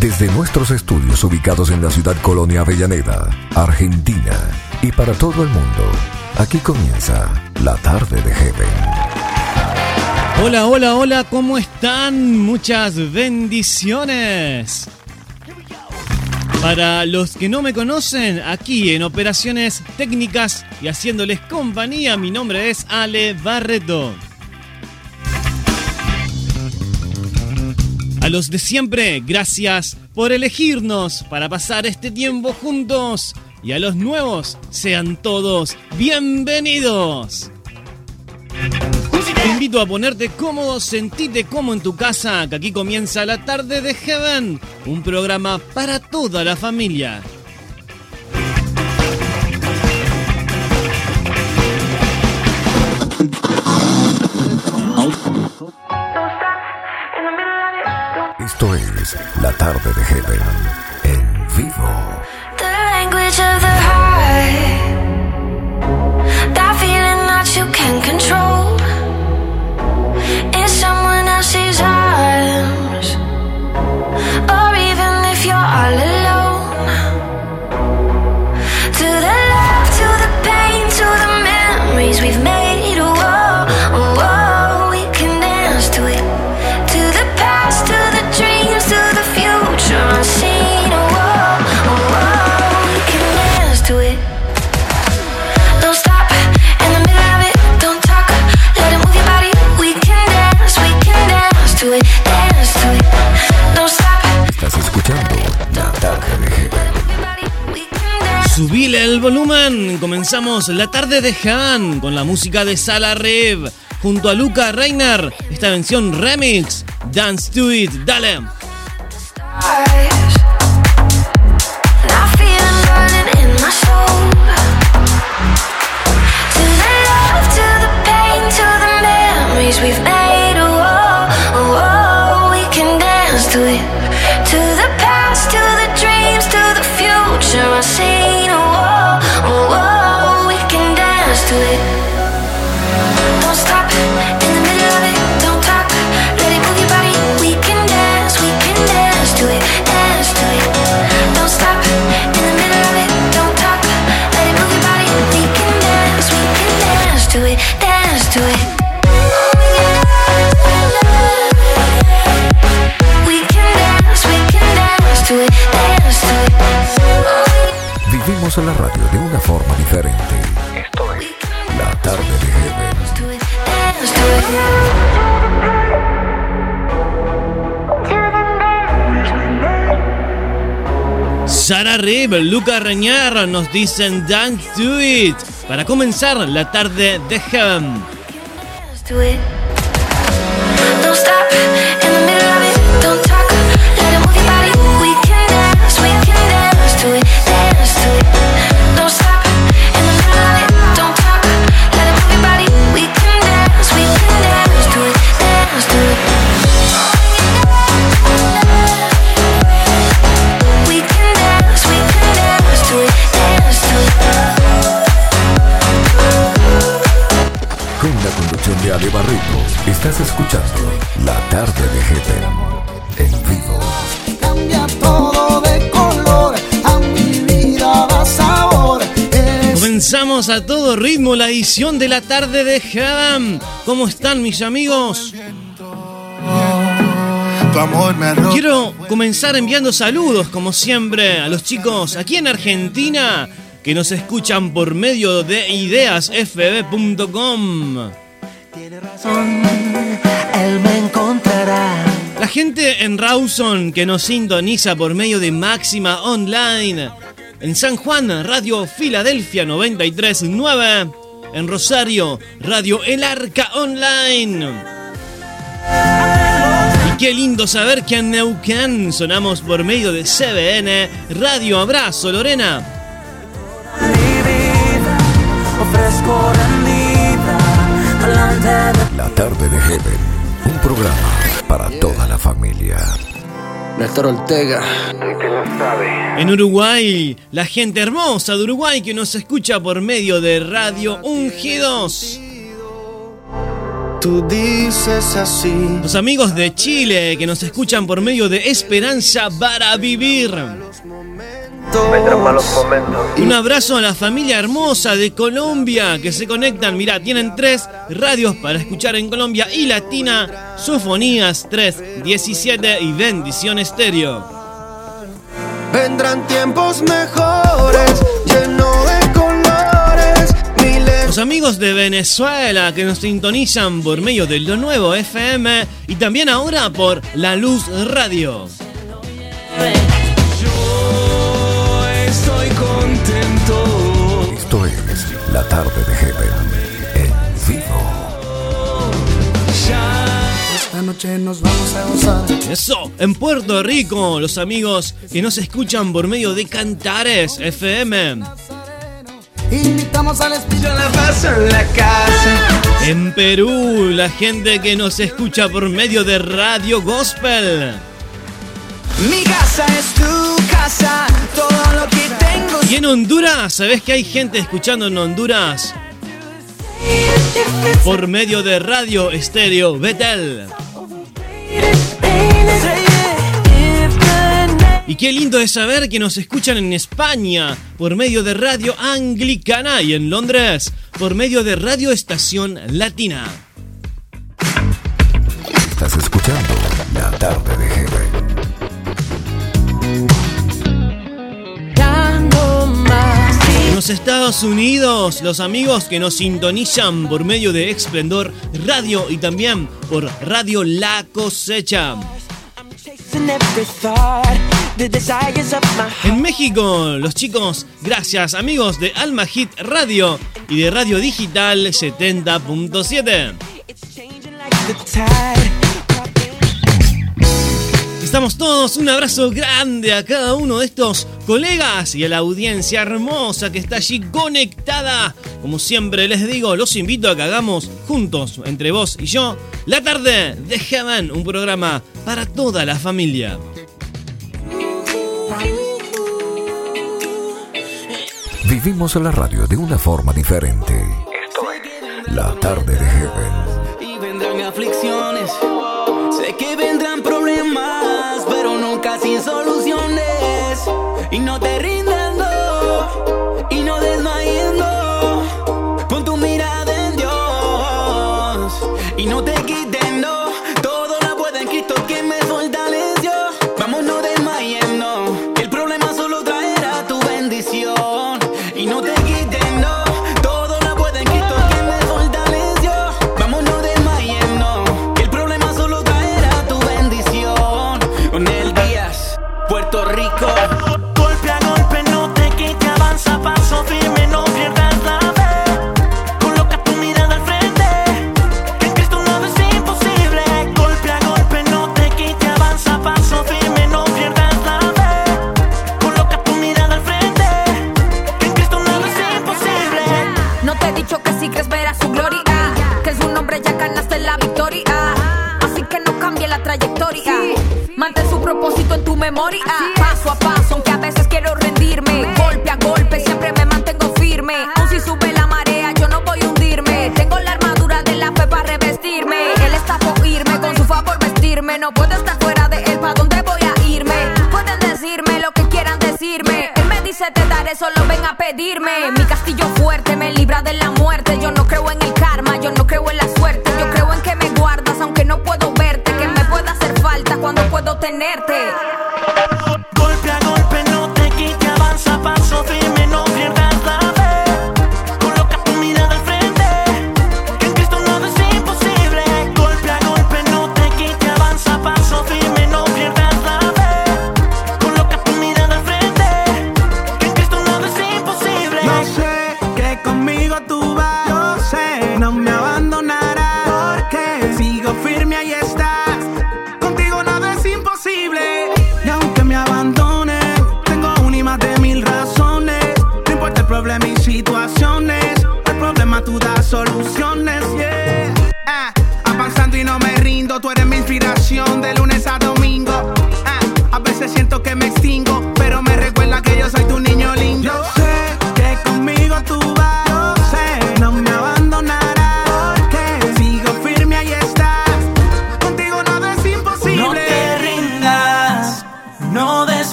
Desde nuestros estudios ubicados en la ciudad Colonia Avellaneda, Argentina, y para todo el mundo, aquí comienza la tarde de Heaven. Hola, hola, hola, ¿cómo están? Muchas bendiciones. Para los que no me conocen, aquí en Operaciones Técnicas y haciéndoles compañía, mi nombre es Ale Barreto. A los de siempre, gracias por elegirnos para pasar este tiempo juntos. Y a los nuevos, sean todos bienvenidos. Te invito a ponerte cómodo, sentite como en tu casa, que aquí comienza la tarde de Heaven, un programa para toda la familia. Esto es la tarde de Heaven en vivo. The language of the heart. That feeling that you can control. Subile el volumen, comenzamos la tarde de Heaven con la música de Sala Rev. Junto a Luca Reiner, esta vención remix, Dance to It, dale. Vivimos en la radio de una forma diferente. Esto es la tarde de Heaven. Sara Rev, Luca Reñar nos dicen Dance to It para comenzar la tarde de Heaven. Estás escuchando la tarde de Heaven en vivo. cambia todo de color, a mi vida da sabor. Eres Comenzamos a todo ritmo la edición de la tarde de Heaven. ¿Cómo están mis amigos? tu amor me arroja. Quiero comenzar enviando saludos, como siempre, a los chicos aquí en Argentina que nos escuchan por medio de ideasfb.com. Tiene razón, él me encontrará. La gente en Rawson que nos sintoniza por medio de Máxima Online. En San Juan, Radio Filadelfia 939. En Rosario, Radio El Arca Online. Y qué lindo saber que en Neuquén sonamos por medio de CBN Radio Abrazo, Lorena. Mi vida, ofrezco La tarde de Heaven, un programa para toda la familia. Néstor Ortega. En Uruguay, la gente hermosa de Uruguay que nos escucha por medio de Radio Ungidos. Tú dices así. Los amigos de Chile que nos escuchan por medio de Esperanza para Vivir. Vendrán malos momentos. Un abrazo a la familia hermosa de Colombia que se conectan. Mirá, tienen tres radios para escuchar en Colombia y Latina, Sofonías 3, 17 y Bendición Estéreo. Vendrán tiempos mejores, lleno de colores, miles. Los amigos de Venezuela que nos sintonizan por medio de Lo Nuevo FM y también ahora por La Luz Radio. La Tarde de Heaven en vivo. Esta noche nos vamos a gozar. Eso, en Puerto Rico, los amigos que nos escuchan por medio de Cantares FM. Invitamos al Espíritu. Yo la paso en la casa. En Perú, la gente que nos escucha por medio de Radio Gospel. Mi casa es tu casa. Todo lo que tengo. Y en Honduras, ¿sabes que hay gente escuchando en Honduras? Por medio de Radio Estéreo Betel. Y qué lindo es saber que nos escuchan en España por medio de Radio Anglicana y en Londres por medio de Radio Estación Latina. Estás escuchando La Tarde Estados Unidos, los amigos que nos sintonizan por medio de Esplendor Radio y también por Radio La Cosecha. En México, los chicos, gracias amigos de Alma Hit Radio y de Radio Digital 70.7. Estamos todos, un abrazo grande a cada uno de estos colegas y a la audiencia hermosa que está allí conectada. Como siempre les digo, los invito a que hagamos juntos, entre vos y yo, la tarde de Heaven, un programa para toda la familia. Vivimos la radio de una forma diferente. Esto es La Tarde de Heaven.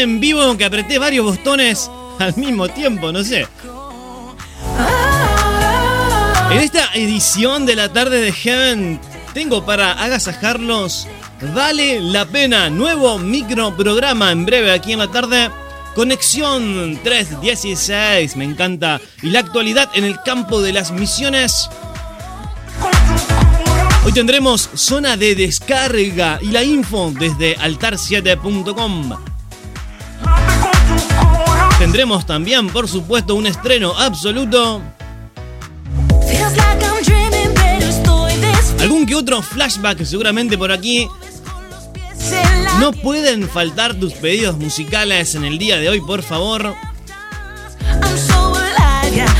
En vivo que apreté varios botones al mismo tiempo, no sé. En esta edición de la tarde de Heaven tengo para agasajarlos Vale la pena, nuevo microprograma en breve aquí en la tarde. Conexión 316, me encanta. Y la actualidad en el campo de las misiones. Hoy tendremos zona de descarga y la info desde altar7.com. Tendremos también, por supuesto, un estreno absoluto. Algún que otro flashback seguramente por aquí. No pueden faltar tus pedidos musicales en el día de hoy, por favor.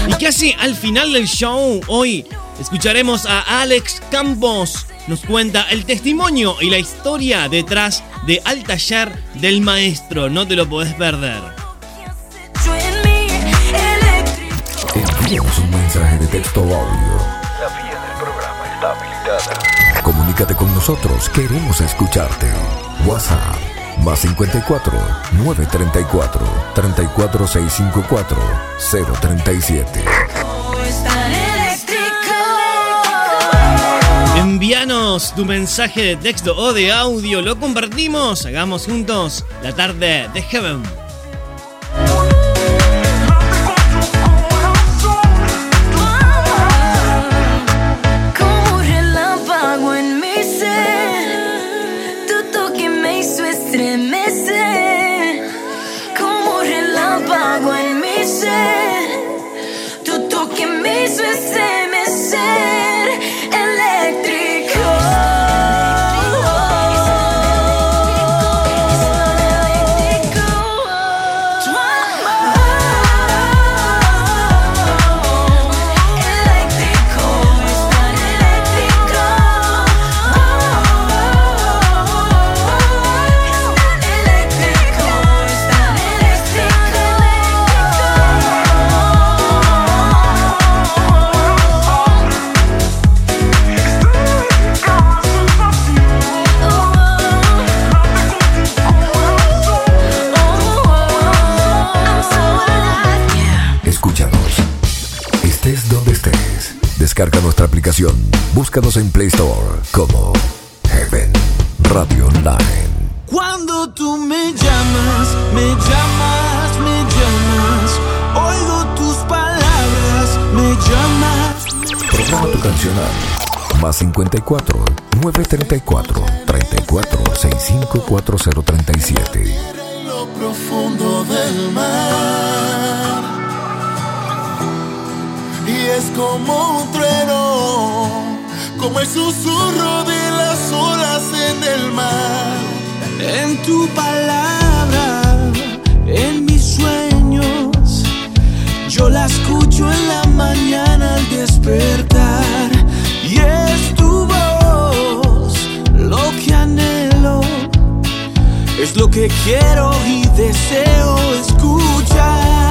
Y casi al final del show, hoy escucharemos a Alex Campos. Nos cuenta el testimonio y la historia detrás de Al Taller del Maestro. No te lo podés perder. Envíanos un mensaje de texto o audio. La vía del programa está habilitada. Comunícate con nosotros, queremos escucharte. WhatsApp más 54 934 34654 037. Es tan eléctrico. Envíanos tu mensaje de texto o de audio, lo compartimos, hagamos juntos la tarde de Heaven. Aplicación. Búscanos en Play Store como Heaven Radio Online. Cuando tú me llamas, me llamas, me llamas. Oigo tus palabras, me llamas. Programa tu canción al más 54 934 34 65 4037. En lo profundo del mar. Y es como un trueno, como el susurro de las olas en el mar. En tu palabra, en mis sueños, yo la escucho en la mañana al despertar. Y es tu voz lo que anhelo. Es lo que quiero y deseo escuchar.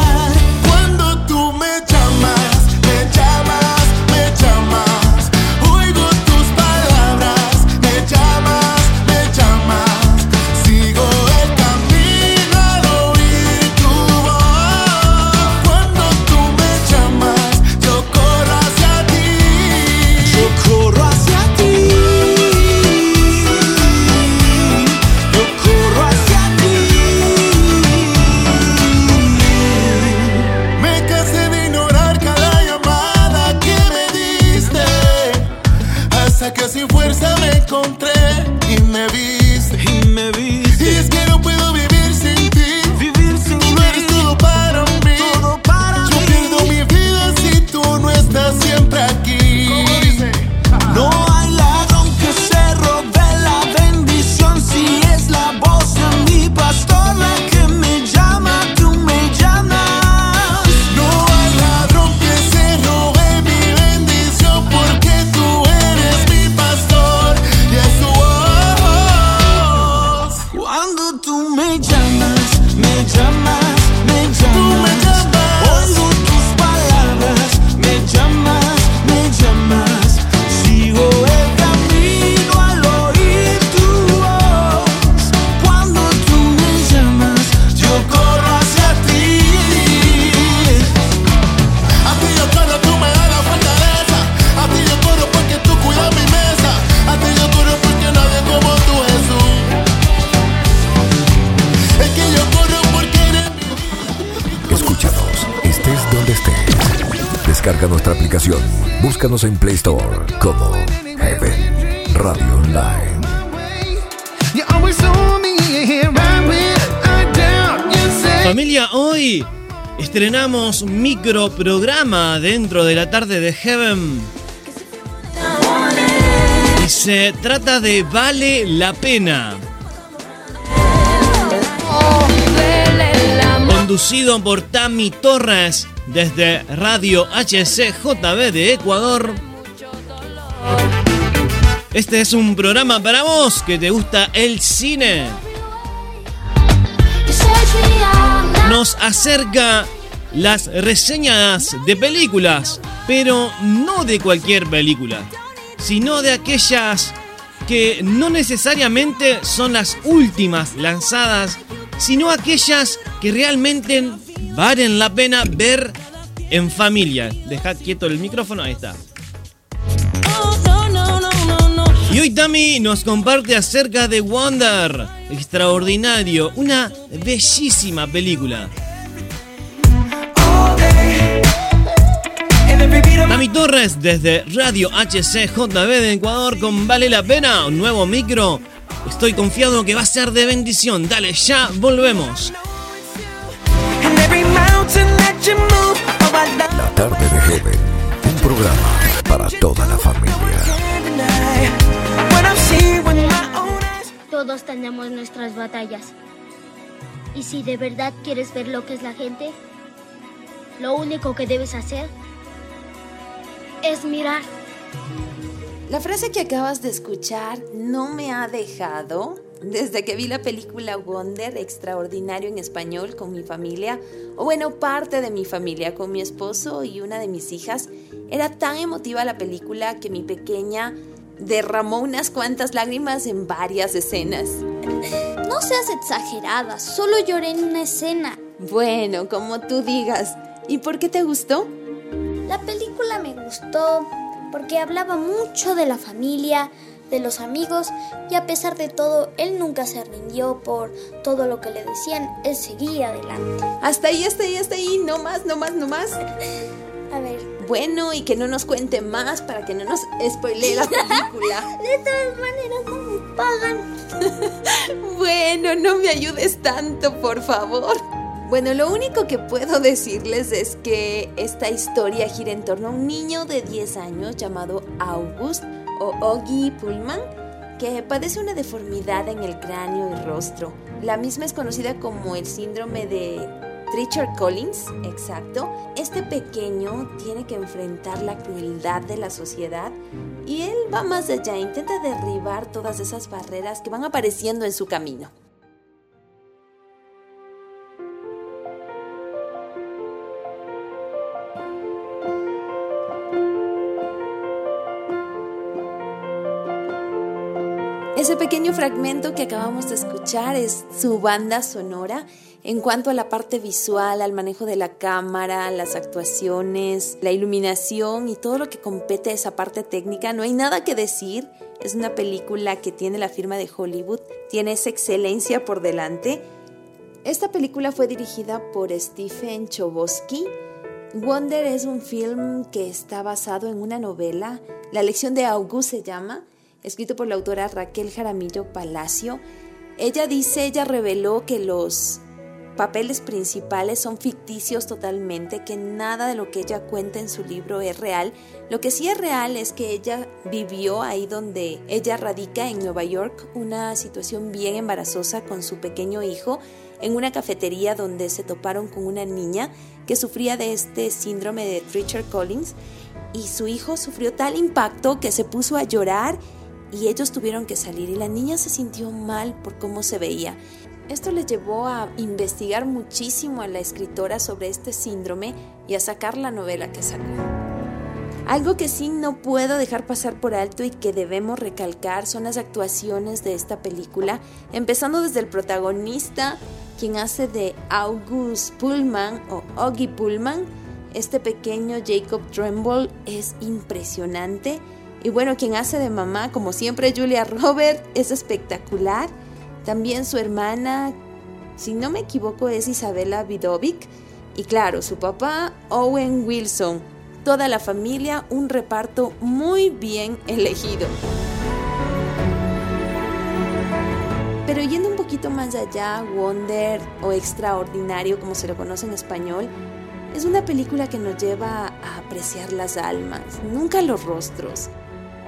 que sin fuerza me encontré y me viste. Y me viste aplicación. Búscanos en Play Store como Heaven Radio Online. Familia, hoy estrenamos un micro programa dentro de la tarde de Heaven. Y se trata de Vale la Pena. Conducido por Tami Torres desde Radio HCJB de Ecuador. Este es un programa para vos que te gusta el cine. nos acerca las reseñas de películas, pero no de cualquier película, sino de aquellas que no necesariamente son las últimas lanzadas, sino aquellas que realmente valen la pena ver en familia. Dejad quieto el micrófono, ahí está. Y hoy Tami nos comparte acerca de Wonder, extraordinario, una bellísima película. Tami Torres desde Radio HCJB de Ecuador con Vale la Pena, un nuevo micro. Estoy confiado que va a ser de bendición. Dale, ya volvemos. La tarde de Heaven, un programa para toda la familia. Todos tenemos nuestras batallas. Y si de verdad quieres ver lo que es la gente, lo único que debes hacer es mirar. La frase que acabas de escuchar no me ha dejado desde que vi la película Wonder, extraordinario en español, con mi familia, o bueno, parte de mi familia, con mi esposo y una de mis hijas. Era tan emotiva la película que mi pequeña derramó unas cuantas lágrimas en varias escenas. No seas exagerada, solo lloré en una escena. Bueno, como tú digas. ¿Y por qué te gustó? La película me gustó porque hablaba mucho de la familia, de los amigos y a pesar de todo, él nunca se rindió por todo lo que le decían, él seguía adelante. Hasta ahí, hasta ahí, hasta ahí, no más, no más, no más. A ver, Bueno, y que no nos cuente más para que no nos spoilee la película. de todas maneras no me pagan. Bueno, no me ayudes tanto, por favor. Bueno, lo único que puedo decirles es que esta historia gira en torno a un niño de 10 años llamado August o Oggy Pullman que padece una deformidad en el cráneo y rostro. La misma es conocida como el síndrome de Treacher Collins, exacto. Este pequeño tiene que enfrentar la crueldad de la sociedad y él va más allá, intenta derribar todas esas barreras que van apareciendo en su camino. Ese pequeño fragmento que acabamos de escuchar es su banda sonora en cuanto a la parte visual, al manejo de la cámara, las actuaciones, la iluminación y todo lo que compete a esa parte técnica. No hay nada que decir. Es una película que tiene la firma de Hollywood, tiene esa excelencia por delante. Esta película fue dirigida por Stephen Chbosky. Wonder es un film que está basado en una novela, La lección de August se llama, escrito por la autora Raquel Jaramillo Palacio. Ella dice, ella reveló que los papeles principales son ficticios totalmente, que nada de lo que ella cuenta en su libro es real. Lo que sí es real es que ella vivió ahí donde ella radica en Nueva York una situación bien embarazosa con su pequeño hijo en una cafetería donde se toparon con una niña que sufría de este síndrome de Richard Collins y su hijo sufrió tal impacto que se puso a llorar y ellos tuvieron que salir y la niña se sintió mal por cómo se veía. Esto le llevó a investigar muchísimo a la escritora sobre este síndrome y a sacar la novela que sacó. Algo que sí no puedo dejar pasar por alto y que debemos recalcar son las actuaciones de esta película, empezando desde el protagonista, quien hace de August Pullman o Oggy Pullman. Este pequeño Jacob Tremble es impresionante. Y bueno, quien hace de mamá, como siempre, Julia Robert, es espectacular. También su hermana, si no me equivoco, es Isabella Vidovic. Y claro, su papá, Owen Wilson, toda la familia, un reparto muy bien elegido. Pero yendo un poquito más allá, Wonder o Extraordinario, como se lo conoce en español, es una película que nos lleva a apreciar las almas, nunca los rostros.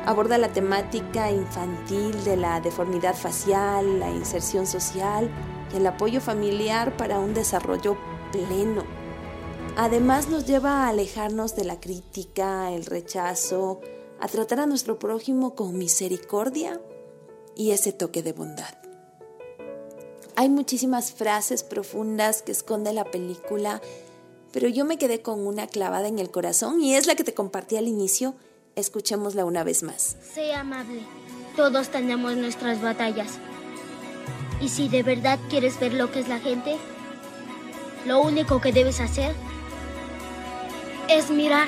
Aborda la temática infantil de la deformidad facial, la inserción social y el apoyo familiar para un desarrollo pleno. Además nos lleva a alejarnos de la crítica, el rechazo, a tratar a nuestro prójimo con misericordia y ese toque de bondad. Hay muchísimas frases profundas que esconde la película, pero yo me quedé con una clavada en el corazón y es la que te compartí al inicio. Escuchémosla una vez más. Sé amable. Todos tenemos nuestras batallas. Y si de verdad quieres ver lo que es la gente, lo único que debes hacer es mirar.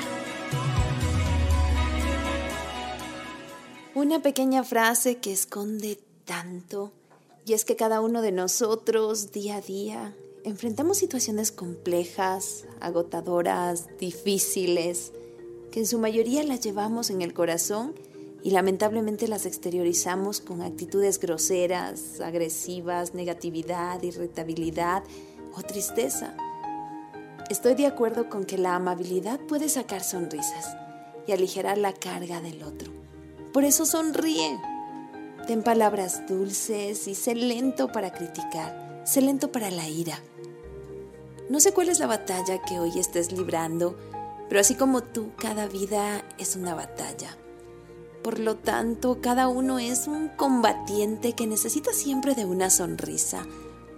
Una pequeña frase que esconde tanto, y es que cada uno de nosotros, día a día, enfrentamos situaciones complejas, agotadoras, difíciles, que en su mayoría las llevamos en el corazón y lamentablemente las exteriorizamos con actitudes groseras, agresivas, negatividad, irritabilidad o tristeza. Estoy de acuerdo con que la amabilidad puede sacar sonrisas y aligerar la carga del otro. Por eso sonríe. Ten palabras dulces y sé lento para criticar, sé lento para la ira. No sé cuál es la batalla que hoy estés librando, pero así como tú, cada vida es una batalla. Por lo tanto, cada uno es un combatiente que necesita siempre de una sonrisa,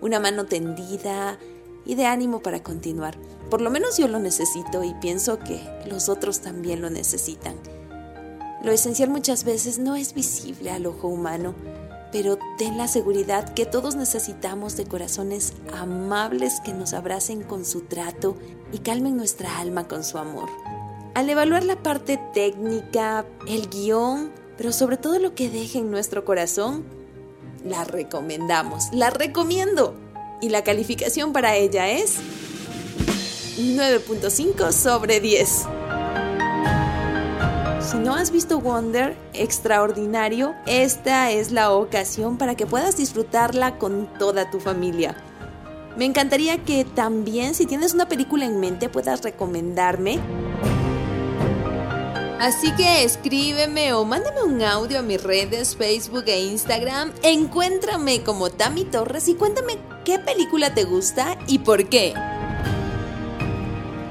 una mano tendida y de ánimo para continuar. Por lo menos yo lo necesito y pienso que los otros también lo necesitan. Lo esencial muchas veces no es visible al ojo humano, pero ten la seguridad que todos necesitamos de corazones amables que nos abracen con su trato y calmen nuestra alma con su amor. Al evaluar la parte técnica, el guion, pero sobre todo lo que deje en nuestro corazón, la recomendamos, la recomiendo. Y la calificación para ella es 9.5 sobre 10. Si no has visto Wonder, extraordinario, esta es la ocasión para que puedas disfrutarla con toda tu familia. Me encantaría que también, si tienes una película en mente, puedas recomendarme. Así que escríbeme o mándame un audio a mis redes Facebook e Instagram. Encuéntrame como Tami Torres y cuéntame qué película te gusta y por qué.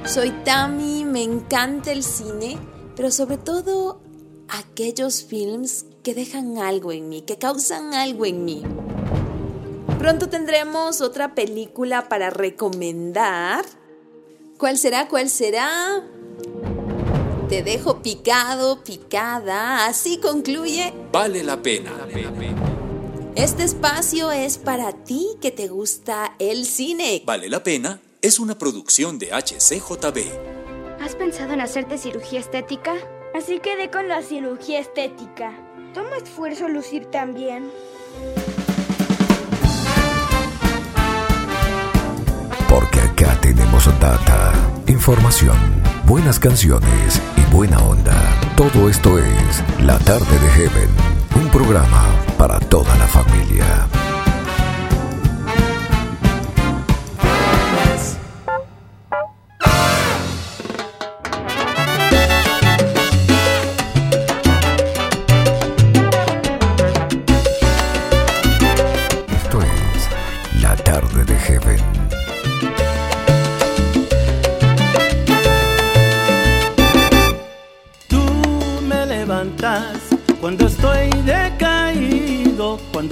Soy Tami, me encanta el cine, pero sobre todo aquellos films que dejan algo en mí, que causan algo en mí. Pronto tendremos otra película para recomendar. ¿Cuál será? ¿Cuál será? Te dejo picado, picada. Así concluye. Vale la pena. Este espacio es para ti que te gusta el cine. Vale la pena es una producción de HCJB. ¿Has pensado en hacerte cirugía estética? Así quedé con la cirugía estética. Toma esfuerzo lucir también. Porque acá tenemos data, información, buenas canciones y buena onda. Todo esto es La Tarde de Heaven, un programa para toda la familia.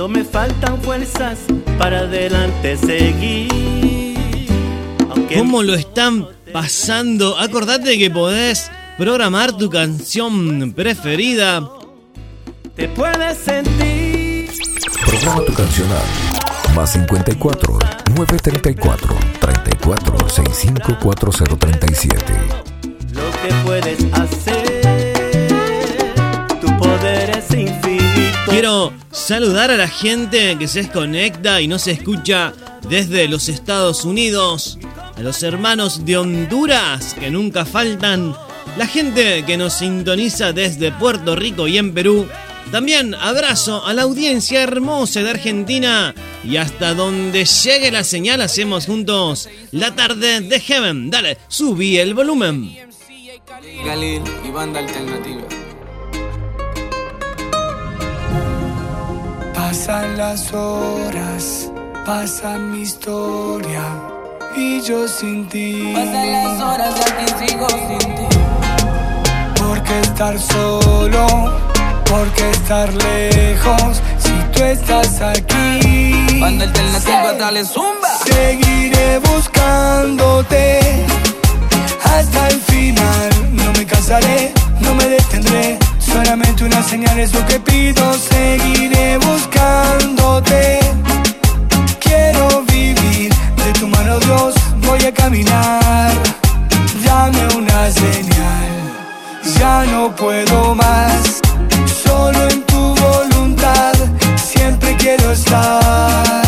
Cuando me faltan fuerzas para adelante seguir. Aunque ¿Cómo lo están pasando? Acordate que podés programar tu canción preferida. te puedes sentir. Programa tu canción al más 54 934 34 65 4037. lo que puedes hacer. Quiero saludar a la gente que se desconecta y no se escucha desde los Estados Unidos, a los hermanos de Honduras que nunca faltan, la gente que nos sintoniza desde Puerto Rico y en Perú. También abrazo a la audiencia hermosa de Argentina y hasta donde llegue la señal hacemos juntos la tarde de Heaven. Dale, subí el volumen. Galil y banda alternativa. Pasan las horas, pasa mi historia y yo sin ti. Pasan las horas y aquí sigo sin ti. ¿Por qué estar solo? ¿Por qué estar lejos? Si tú estás aquí. Banda alternativa, dale zumba. Seguiré buscándote hasta el final. No me cansaré, no me detendré. Solamente una señal es lo que pido. Seguiré buscándote. Quiero vivir de tu mano, Dios. Voy a caminar. Dame una señal. Ya no puedo más. Solo en. Siempre quiero estar.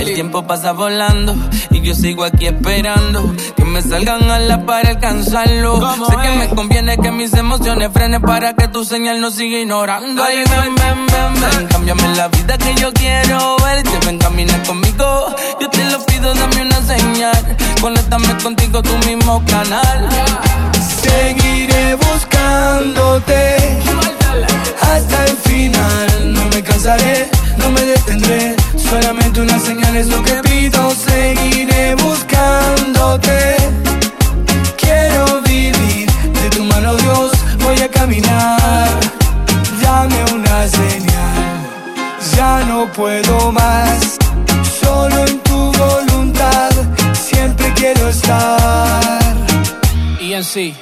El tiempo pasa volando y yo sigo aquí esperando que me salgan a la para alcanzarlo. Sé que me conviene que mis emociones frenen para que tu señal no siga ignorando. Ay, ven, ven, ven, ven, cámbiame la vida que yo quiero verte. Ven, camina conmigo, yo te lo pido, dame una señal. Conéctame contigo, tu mismo canal. Seguiré buscándote hasta el final. No me cansaré, no me detendré. Solamente una señal es lo que pido. Seguiré buscándote. Quiero vivir de tu mano, Dios. Voy a caminar. Dame una señal. Ya no puedo más. Solo en tu voluntad. Siempre quiero estar. Y en sí.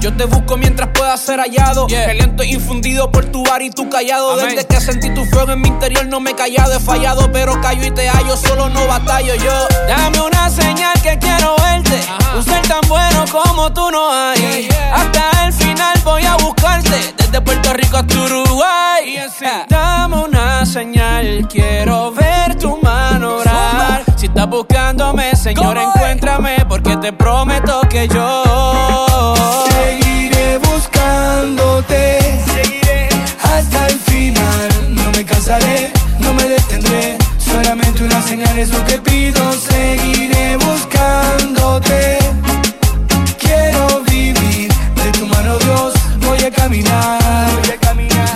Yo te busco mientras pueda ser hallado. El lento infundido por tu bar y tu callado. Desde que sentí tu fuego en mi interior no me he callado. He fallado, pero callo y te hallo. Solo no batallo yo. Dame una señal que quiero verte. Un ser tan bueno como tú no hay. Hasta el final voy a buscarte. Desde Puerto Rico hasta Uruguay. Dame una señal. Quiero ver tu mano obrar. Si estás buscándome, Señor, encuéntrame. Porque te prometo que yo. Seguiré hasta el final. No me cansaré, no me detendré. Solamente una señal es lo que pido. Seguiré buscándote. Quiero vivir de tu mano, Dios. Voy a caminar.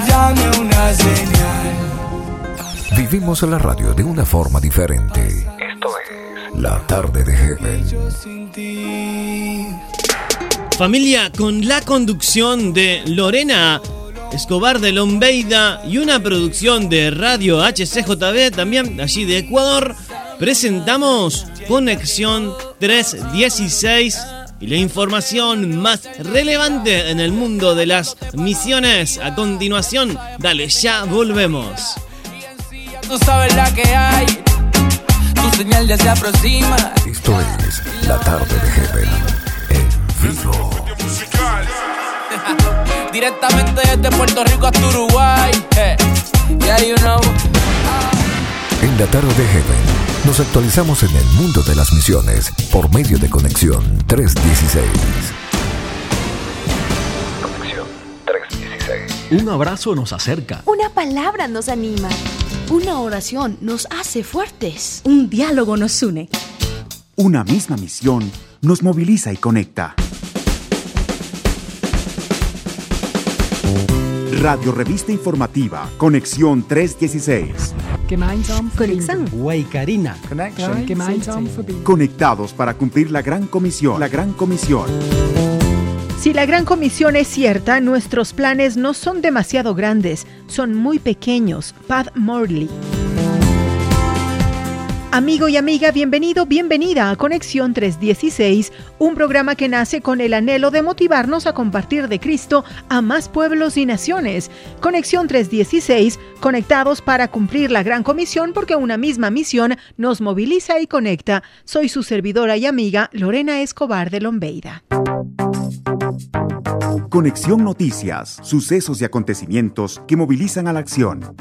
Dame una señal. Vivimos la radio de una forma diferente. Esto es La tarde de Heaven. Sin ti. Familia con la conducción de Lorena Escobar de Lombeida y una producción de Radio HCJB, también allí de Ecuador, presentamos Conexión 316 y la información más relevante en el mundo de las misiones. A continuación, dale, ya volvemos. Tú sabes la que hay. Tu señal ya se aproxima. Esto es La tarde de Heaven Directamente desde Puerto Rico hasta Uruguay. Eh, Yeah, you know. En La tarde de Heaven nos actualizamos en el mundo de las misiones por medio de Conexión 316. Un abrazo nos acerca. Una palabra nos anima. Una oración nos hace fuertes. Un diálogo nos une. Una misma misión nos moviliza y conecta. Radio Revista Informativa, Conexión 316. Gemeinsam Conexión. Conectados para cumplir la gran comisión. La gran comisión. Si la gran comisión es cierta, nuestros planes no son demasiado grandes, son muy pequeños. Pat Morley. Amigo y amiga, bienvenido, bienvenida a Conexión 316, un programa que nace con el anhelo de motivarnos a compartir de Cristo a más pueblos y naciones. Conexión 316, conectados para cumplir la gran comisión porque una misma misión nos moviliza y conecta. Soy su servidora y amiga Lorena Escobar de Lombeida. Conexión Noticias, sucesos y acontecimientos que movilizan a la acción.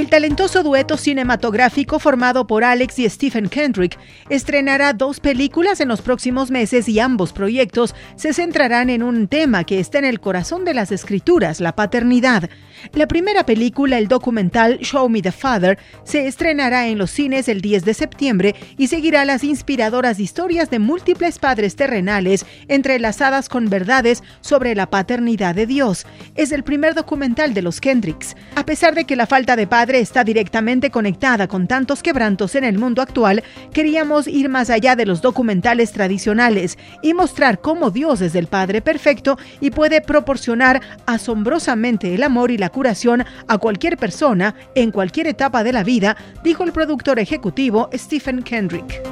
El talentoso dueto cinematográfico formado por Alex y Stephen Kendrick estrenará dos películas en los próximos meses y ambos proyectos se centrarán en un tema que está en el corazón de las escrituras, la paternidad. La primera película, el documental Show Me the Father, se estrenará en los cines el 10 de septiembre y seguirá las inspiradoras historias de múltiples padres terrenales entrelazadas con verdades sobre la paternidad de Dios. Es el primer documental de los Kendricks. A pesar de que la falta de padre está directamente conectada con tantos quebrantos en el mundo actual, queríamos ir más allá de los documentales tradicionales y mostrar cómo Dios es el Padre perfecto y puede proporcionar asombrosamente el amor y la curación a cualquier persona en cualquier etapa de la vida, dijo el productor ejecutivo Stephen Kendrick.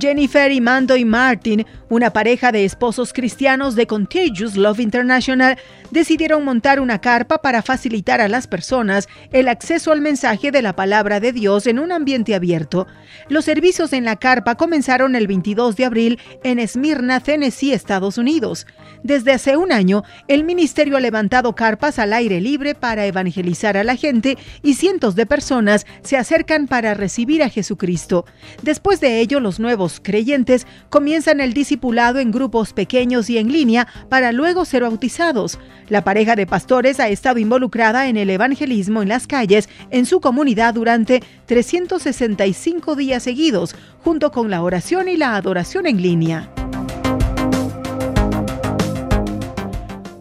Jennifer y Mando y Martin, una pareja de esposos cristianos de Contagious Love International, decidieron montar una carpa para facilitar a las personas el acceso al mensaje de la palabra de Dios en un ambiente abierto. Los servicios en la carpa comenzaron el 22 de abril en Smyrna, Tennessee, Estados Unidos. Desde hace un año, el ministerio ha levantado carpas al aire libre para evangelizar a la gente y cientos de personas se acercan para recibir a Jesucristo. Después de ello, los nuevos creyentes comienzan el discipulado en grupos pequeños y en línea para luego ser bautizados. La pareja de pastores ha estado involucrada en el evangelismo en las calles en su comunidad durante 365 días seguidos, junto con la oración y la adoración en línea.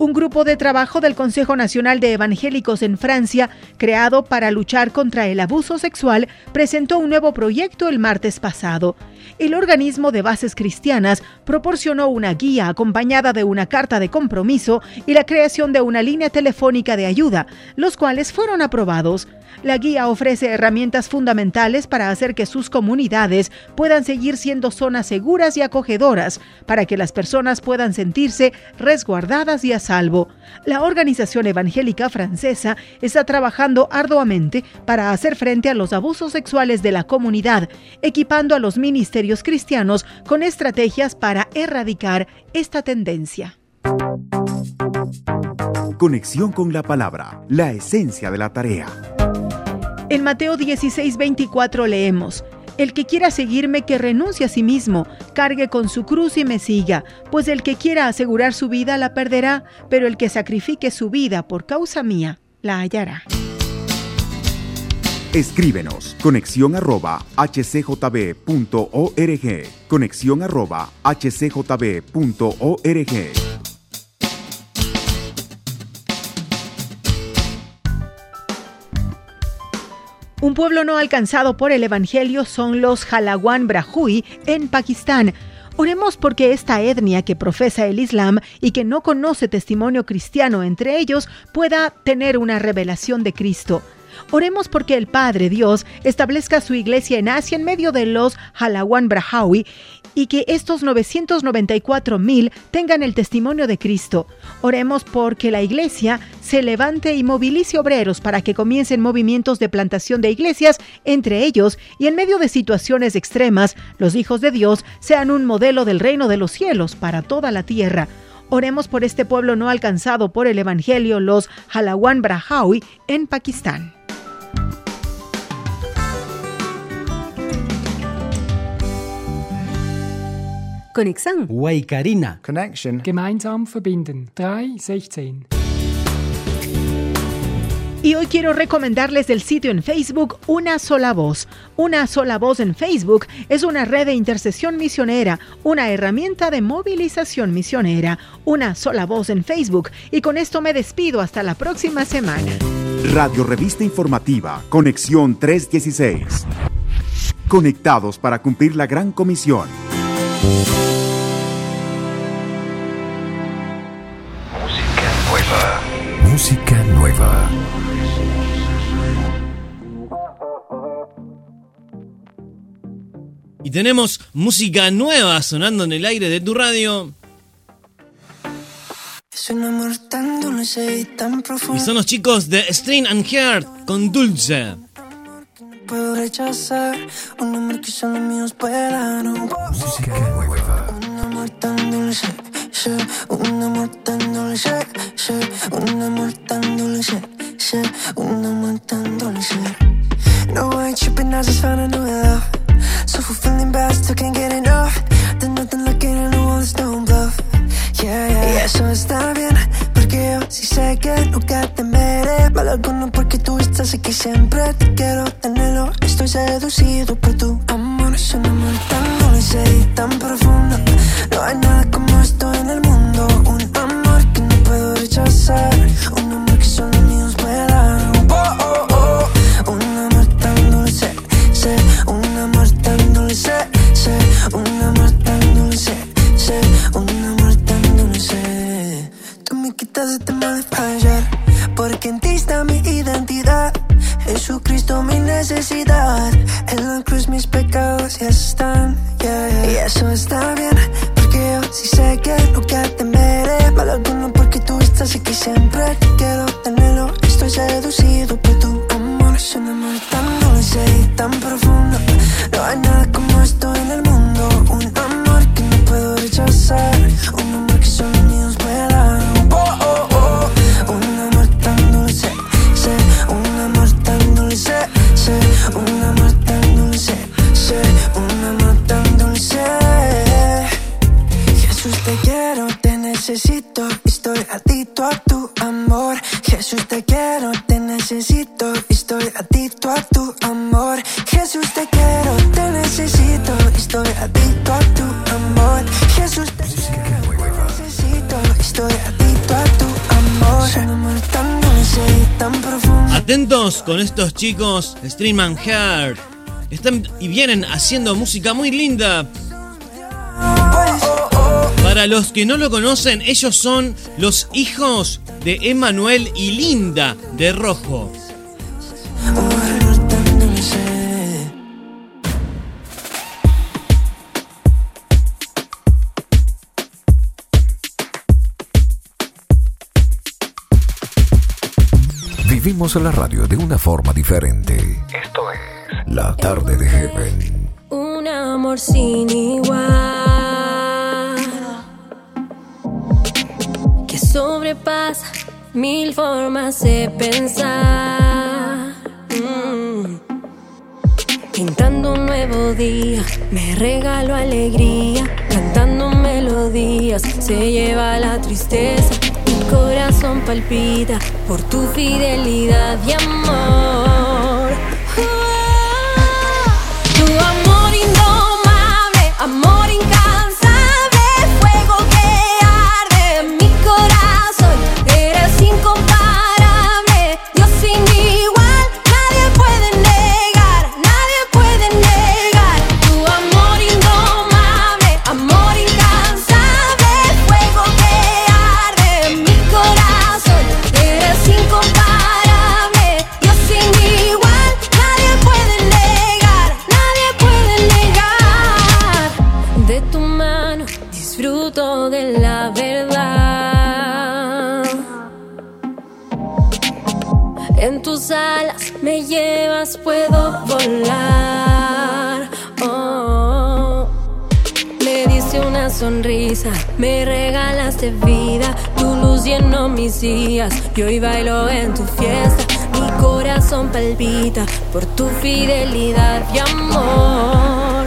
Un grupo de trabajo del Consejo Nacional de Evangélicos en Francia, creado para luchar contra el abuso sexual, presentó un nuevo proyecto el martes pasado. El organismo de bases cristianas proporcionó una guía acompañada de una carta de compromiso y la creación de una línea telefónica de ayuda, los cuales fueron aprobados. La guía ofrece herramientas fundamentales para hacer que sus comunidades puedan seguir siendo zonas seguras y acogedoras, para que las personas puedan sentirse resguardadas y a salvo. La organización evangélica francesa está trabajando arduamente para hacer frente a los abusos sexuales de la comunidad, equipando a los ministerios cristianos con estrategias para erradicar esta tendencia. Conexión con la palabra, la esencia de la tarea. En Mateo 16, 24 leemos, El que quiera seguirme, que renuncie a sí mismo, cargue con su cruz y me siga, pues el que quiera asegurar su vida la perderá, pero el que sacrifique su vida por causa mía, la hallará. Escríbenos conexión arroba hcjb.org. Conexión arroba hcjb.org. Un pueblo no alcanzado por el Evangelio son los Halawan Brahui en Pakistán. Oremos porque esta etnia que profesa el Islam y que no conoce testimonio cristiano entre ellos pueda tener una revelación de Cristo. Oremos porque el Padre Dios establezca su iglesia en Asia en medio de los Halawan Brahawi y que estos 994 mil tengan el testimonio de Cristo. Oremos porque la iglesia se levante y movilice obreros para que comiencen movimientos de plantación de iglesias entre ellos y en medio de situaciones extremas, los hijos de Dios sean un modelo del reino de los cielos para toda la tierra. Oremos por este pueblo no alcanzado por el Evangelio, los Halawan Brahawi, en Pakistán. Conexão. Waikarina. Connection. Gemeinsam verbinden. 316. Y hoy quiero recomendarles el sitio en Facebook Una Sola Voz. Una Sola Voz en Facebook es una red de intercesión misionera, una herramienta de movilización misionera. Una Sola Voz en Facebook. Y con esto me despido hasta la próxima semana. Radio Revista Informativa, Conexión 316. Conectados para cumplir la gran comisión. Música nueva. Música nueva. Y tenemos música nueva sonando en el aire de tu radio. Es un amor tan dulce y tan profundo. Y son los chicos de Strain and Heart con Dulce. Puedo rechazar un amor que solo míos Música nueva. un amor tan dulce sí, un amor tan dulce sí, un amor tan dulce un amor tan dulce. No, I ain't tripping, I just found a new love. So fulfilling, but I still can't get enough. There's nothing looking in the walls, don't bluff. Yeah, yeah, y eso está bien, sí sé que nunca te veré mal alguno porque tú estás aquí siempre. Te quiero tenerlo, estoy seducido por tu amor. Es un amor tan dulce y tan profundo. No hay nada como esto en el mundo. Un amor que no puedo rechazar. Quitas este mal fallar. Porque en ti está mi identidad. Jesucristo mi necesidad. En la cruz mis pecados ya están. yeah. Y eso está bien. Porque yo sí sé que nunca te veré mal alguno porque tú estás aquí siempre. Te quiero tenerlo. Estoy seducido por tu amor. Es un amor tan dulce y tan profundo. No hay nada como necesito. Estoy adicto a tu amor. Jesús te quiero, te necesito. Estoy adicto a tu amor. Jesús te quiero, te necesito. Estoy adicto a tu amor. Es un amor tan dulce y tan profundo. Atentos con estos chicos, Stream and Heart. Están y vienen haciendo música muy linda. Para los que no lo conocen, ellos son los hijos de Emanuel y Linda de Rojo. Vivimos la radio de una forma diferente. Esto es La tarde de Heaven. un amor sin igual sobrepasa mil formas de pensar. Mm. Pintando un nuevo día, me regalo alegría, cantando melodías, se lleva la tristeza. Mi corazón palpita por tu fidelidad y amor. Tu amor indomable, amor incansable, puedo volar. Oh. Me diste una sonrisa, me regalaste vida. Tu luz llenó mis días, y hoy bailo en tu fiesta. Mi corazón palpita por tu fidelidad. Y amor.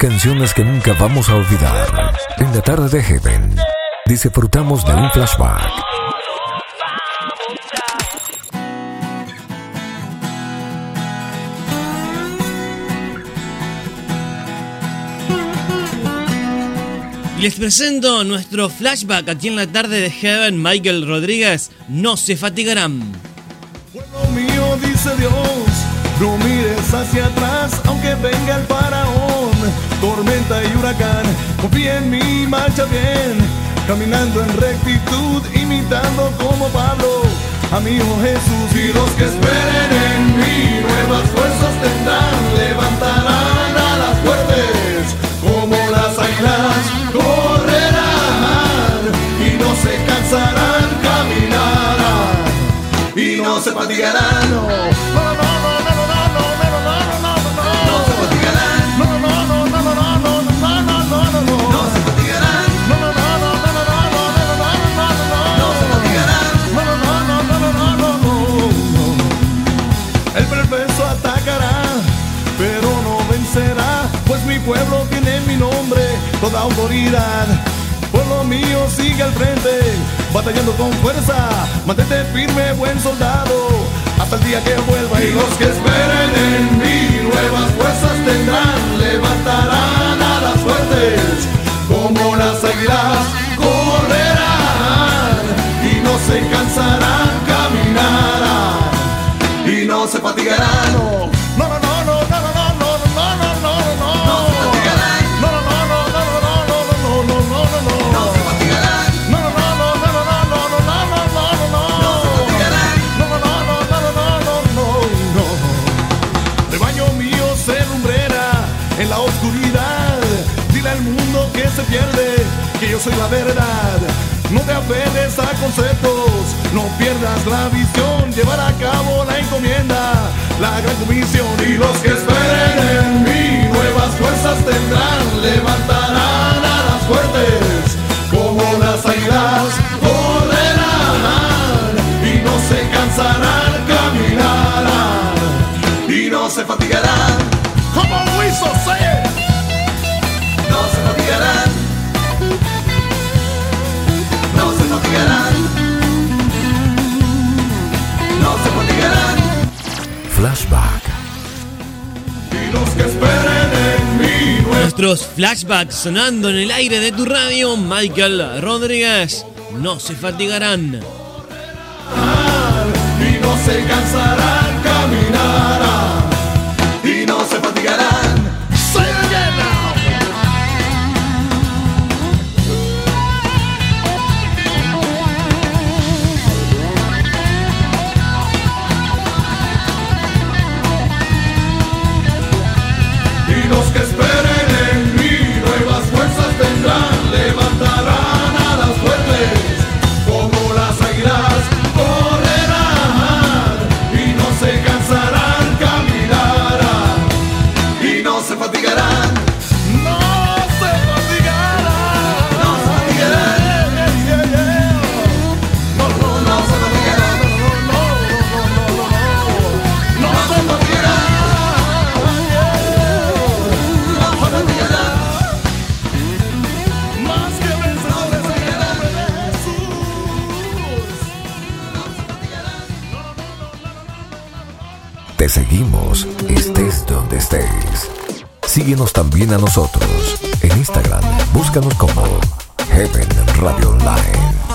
Canciones que nunca vamos a olvidar. En la tarde de Heaven, disfrutamos de un flashback. Les presento nuestro flashback aquí en la tarde de Heaven. Michael Rodríguez, no se fatigarán. Pueblo mío, dice Dios, no mires hacia atrás, aunque venga el faraón, tormenta y huracán. Confía en mí, marcha bien, caminando en rectitud, imitando como Pablo, a mi hijo Jesús. Y los que esperen en mí, nuevas fuerzas tendrán, levantarán a las fuertes como las águilas, correrán y no se cansarán, caminarán y no se fatigarán. Toda autoridad. Pueblo mío, sigue al frente, batallando con fuerza, mantente firme, buen soldado, hasta el día que vuelva. Y los que esperen en mí, nuevas fuerzas tendrán, levantarán a las fuertes, como las águilas, correrán y no se cansarán, caminarán y no se fatigarán. No te apegues a conceptos, no pierdas la visión, llevar a cabo la encomienda, la gran comisión. Y los que esperen en mí, nuevas fuerzas tendrán, levantarán a las fuertes, como las águilas, correrán y no se cansarán, caminarán y no se fatigarán. Como Luis José, no se fatigarán. No se. No. Flashback. Y los que esperen en mí, Nuestros flashbacks sonando en el aire de tu radio. Michael Rodríguez, no se fatigarán. y no se cansarán, caminarán. Síguenos también a nosotros. En Instagram, búscanos como Heaven Radio Online.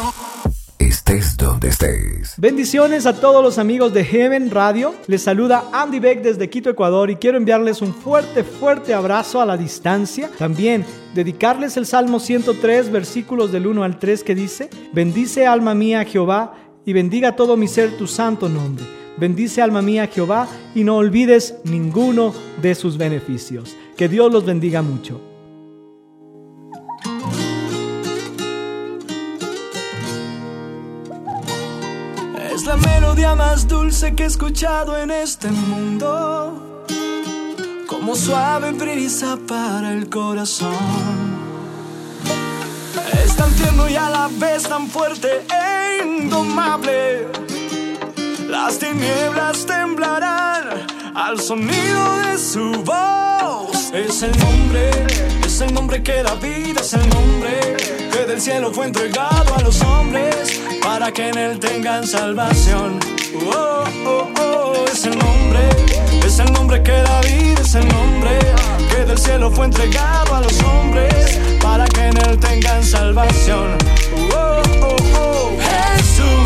Estés donde estés. Bendiciones a todos los amigos de Heaven Radio. Les saluda Andy Beck desde Quito, Ecuador y quiero enviarles un fuerte, fuerte abrazo a la distancia. También dedicarles el Salmo 103, versículos del 1 al 3 que dice, bendice alma mía Jehová y bendiga todo mi ser tu santo nombre. Bendice alma mía Jehová y no olvides ninguno de sus beneficios. Que Dios los bendiga mucho. Es la melodía más dulce que he escuchado en este mundo. Como suave brisa para el corazón. Es tan tierno y a la vez tan fuerte e indomable. Las tinieblas temblarán al sonido de su voz. Es el nombre, es el nombre que da vida, es el nombre que del cielo fue entregado a los hombres para que en él tengan salvación. Oh, oh, oh, es el nombre, es el nombre que da vida, es el nombre que del cielo fue entregado a los hombres para que en él tengan salvación. Oh, oh, oh,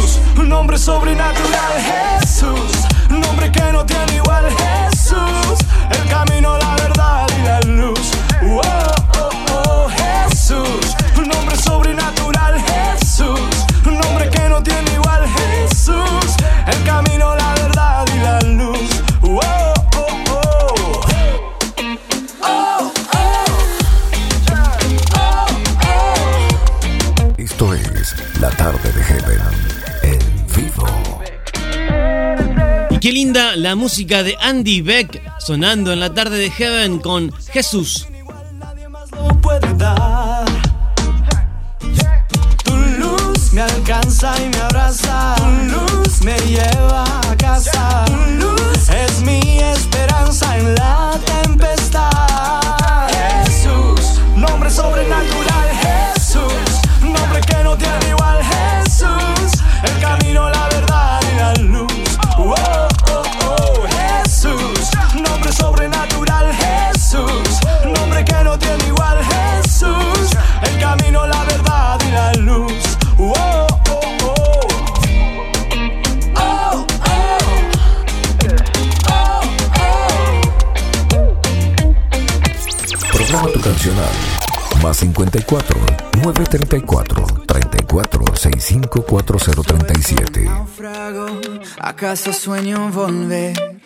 Jesús, un nombre sobrenatural, Jesús, un nombre que no tiene igual, Jesús, el camino, la verdad y la luz. Oh, oh, oh, Jesús, un nombre sobrenatural, qué linda la música de Andy Beck sonando en la tarde de Heaven con Jesús. Tu luz me alcanza y me abraza. Tu luz me lleva a casa. Tu luz es mi esperanza en la tempestad. Jesús, nombre sobrenatural. Jesús, nombre que no tiene igual. Jesús, el camino, la Más 54 934 34 65 4037. Naufrago, ¿acaso sueño volver?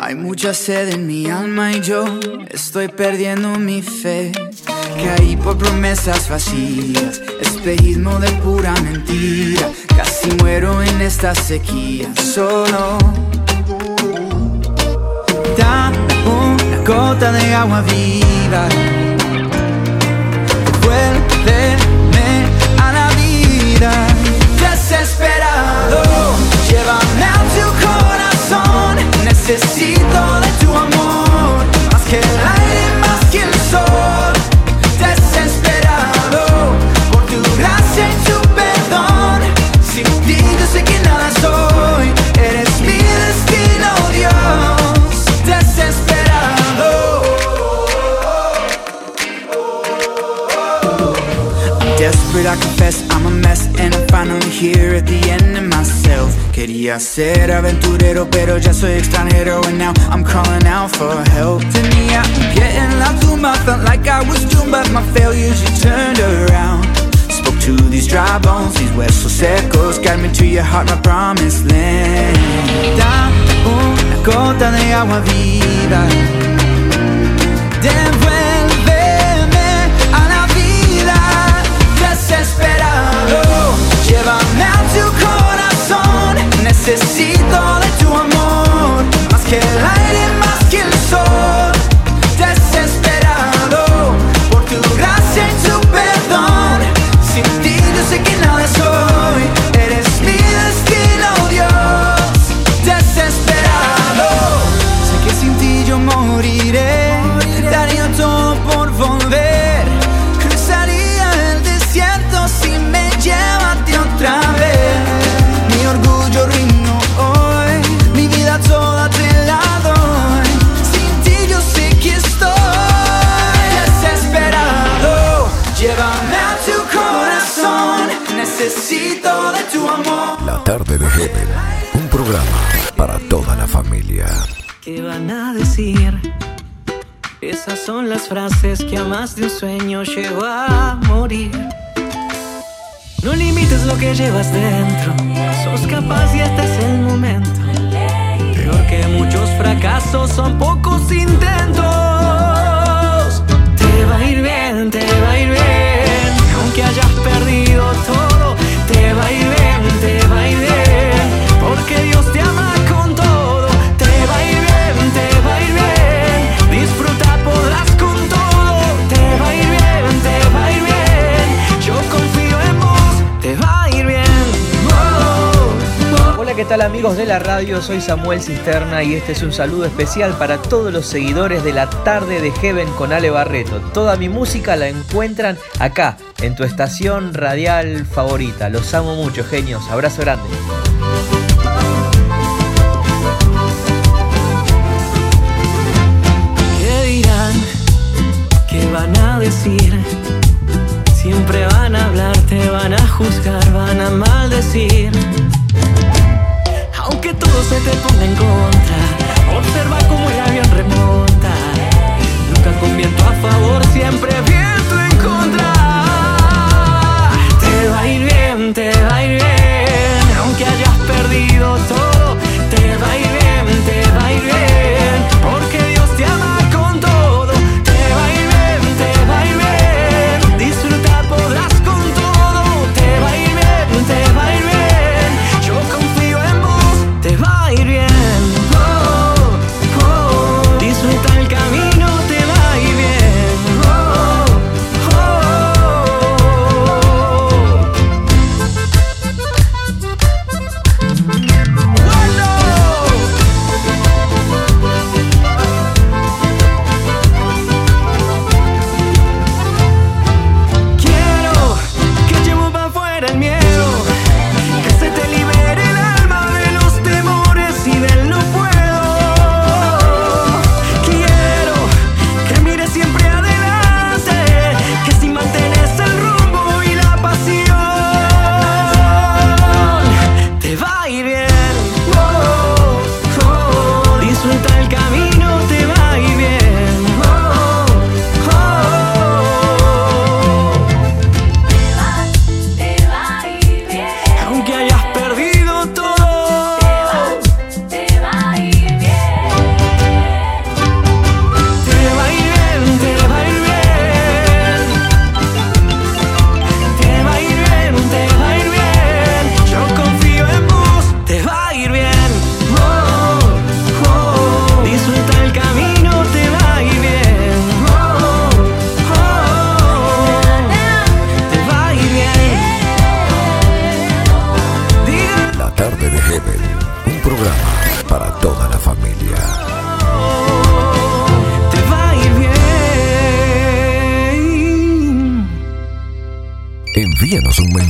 Hay mucha sed en mi alma y yo estoy perdiendo mi fe. Caí por promesas vacías, espejismo de pura mentira. Casi muero en esta sequía, solo. Dame una gota de agua viva. Vuélveme a la vida. Desesperado, llévame a tu corazón. Necesito de tu amor, más que el Quería ser aventurero pero ya soy extranjero. And now I'm calling out for help. Tenía un pie en la tumba Felt like I was doomed But my failures. You turned around Spoke to these dry bones These huesos secos Guide me to your heart, my promised land. Dame una gota de agua viva. Devuélveme a la vida desesperado. Llévame a tu corazón. Necesito de tu amor. Más que el aire, más que el sol. Son las frases que a más de un sueño llevo a morir. No limites lo que llevas dentro, sos capaz y este es el momento. Peor que muchos fracasos son pocos intentos. Te va a ir bien, te va a ir bien, aunque hayas perdido todo. Te va a ir bien, te va a ir bien, porque Dios te tal amigos de la radio? Soy Samuel Cisterna y este es un saludo especial para todos los seguidores de la tarde de Heaven con Ale Barreto. Toda mi música la encuentran acá, en tu estación radial favorita. Los amo mucho, genios. Abrazo grande. ¿Qué dirán? ¿Qué van a decir? Siempre van a hablar, te van a juzgar, van a maldecir. Aunque todo se te ponga en contra, observa cómo el avión remonta. Nunca con viento a favor, siempre viento en contra. Te va a ir bien, te va a ir bien, aunque hayas perdido todo.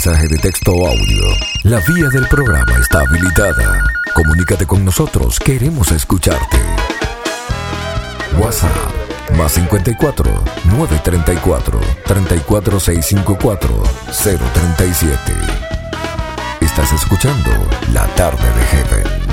Mensaje de texto o audio. La vía del programa está habilitada. Comunícate con nosotros, queremos escucharte. WhatsApp más 54 934 34654 037. Estás escuchando La tarde de Heaven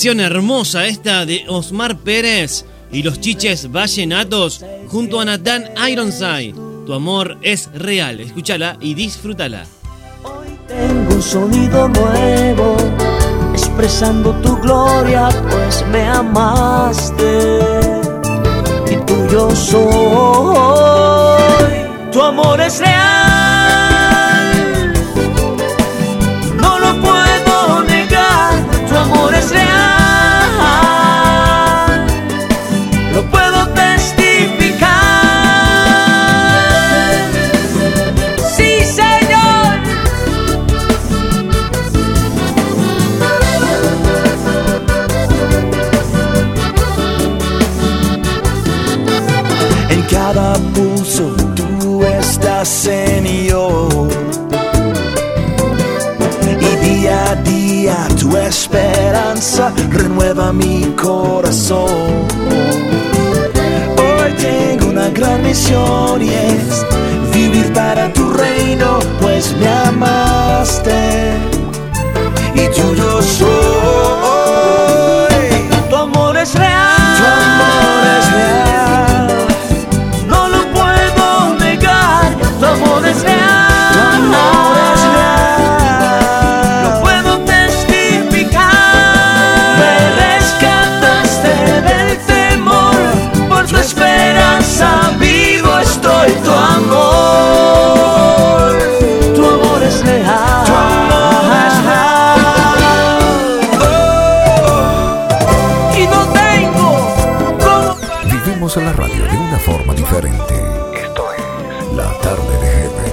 canción hermosa esta de Osmar Pérez y los chiches vallenatos junto a Nathan Ironside. Tu amor es real. Escúchala y disfrútala. Tengo un sonido nuevo, expresando tu gloria, pues me amaste. Y tuyo soy. Tu amor es real. Señor. Y día a día tu esperanza renueva mi corazón. Hoy tengo una gran misión y es vivir para tu reino, pues me amaste. Y tuyo soy. Diferente. Esto es La Tarde de Heaven.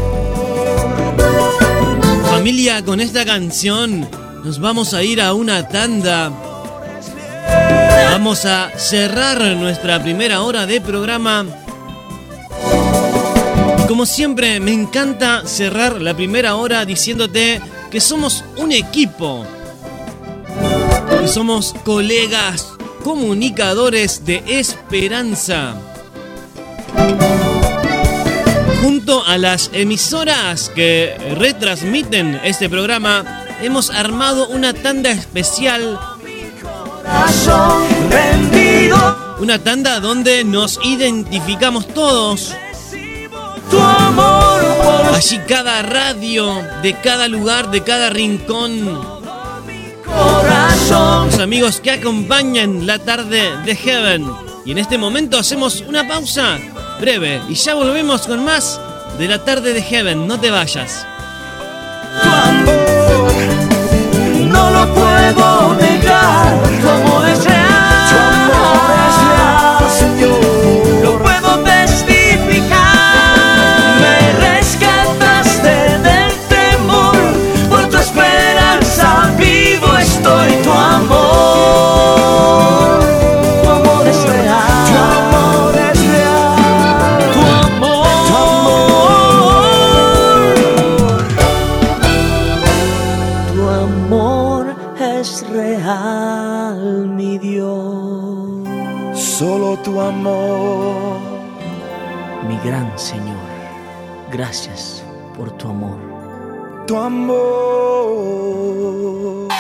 Familia, con esta canción nos vamos a ir a una tanda. Vamos a cerrar nuestra primera hora de programa. Como siempre, me encanta cerrar la primera hora diciéndote que somos un equipo. Que somos colegas, comunicadores de esperanza. Junto a las emisoras que retransmiten este programa, hemos armado una tanda especial. Una tanda donde nos identificamos todos. Allí cada radio, de cada lugar, de cada rincón. Amigos que acompañan la tarde de Heaven. Y en este momento hacemos una pausa breve y ya volvemos con más de la tarde de Heaven. No te vayas. no lo puedo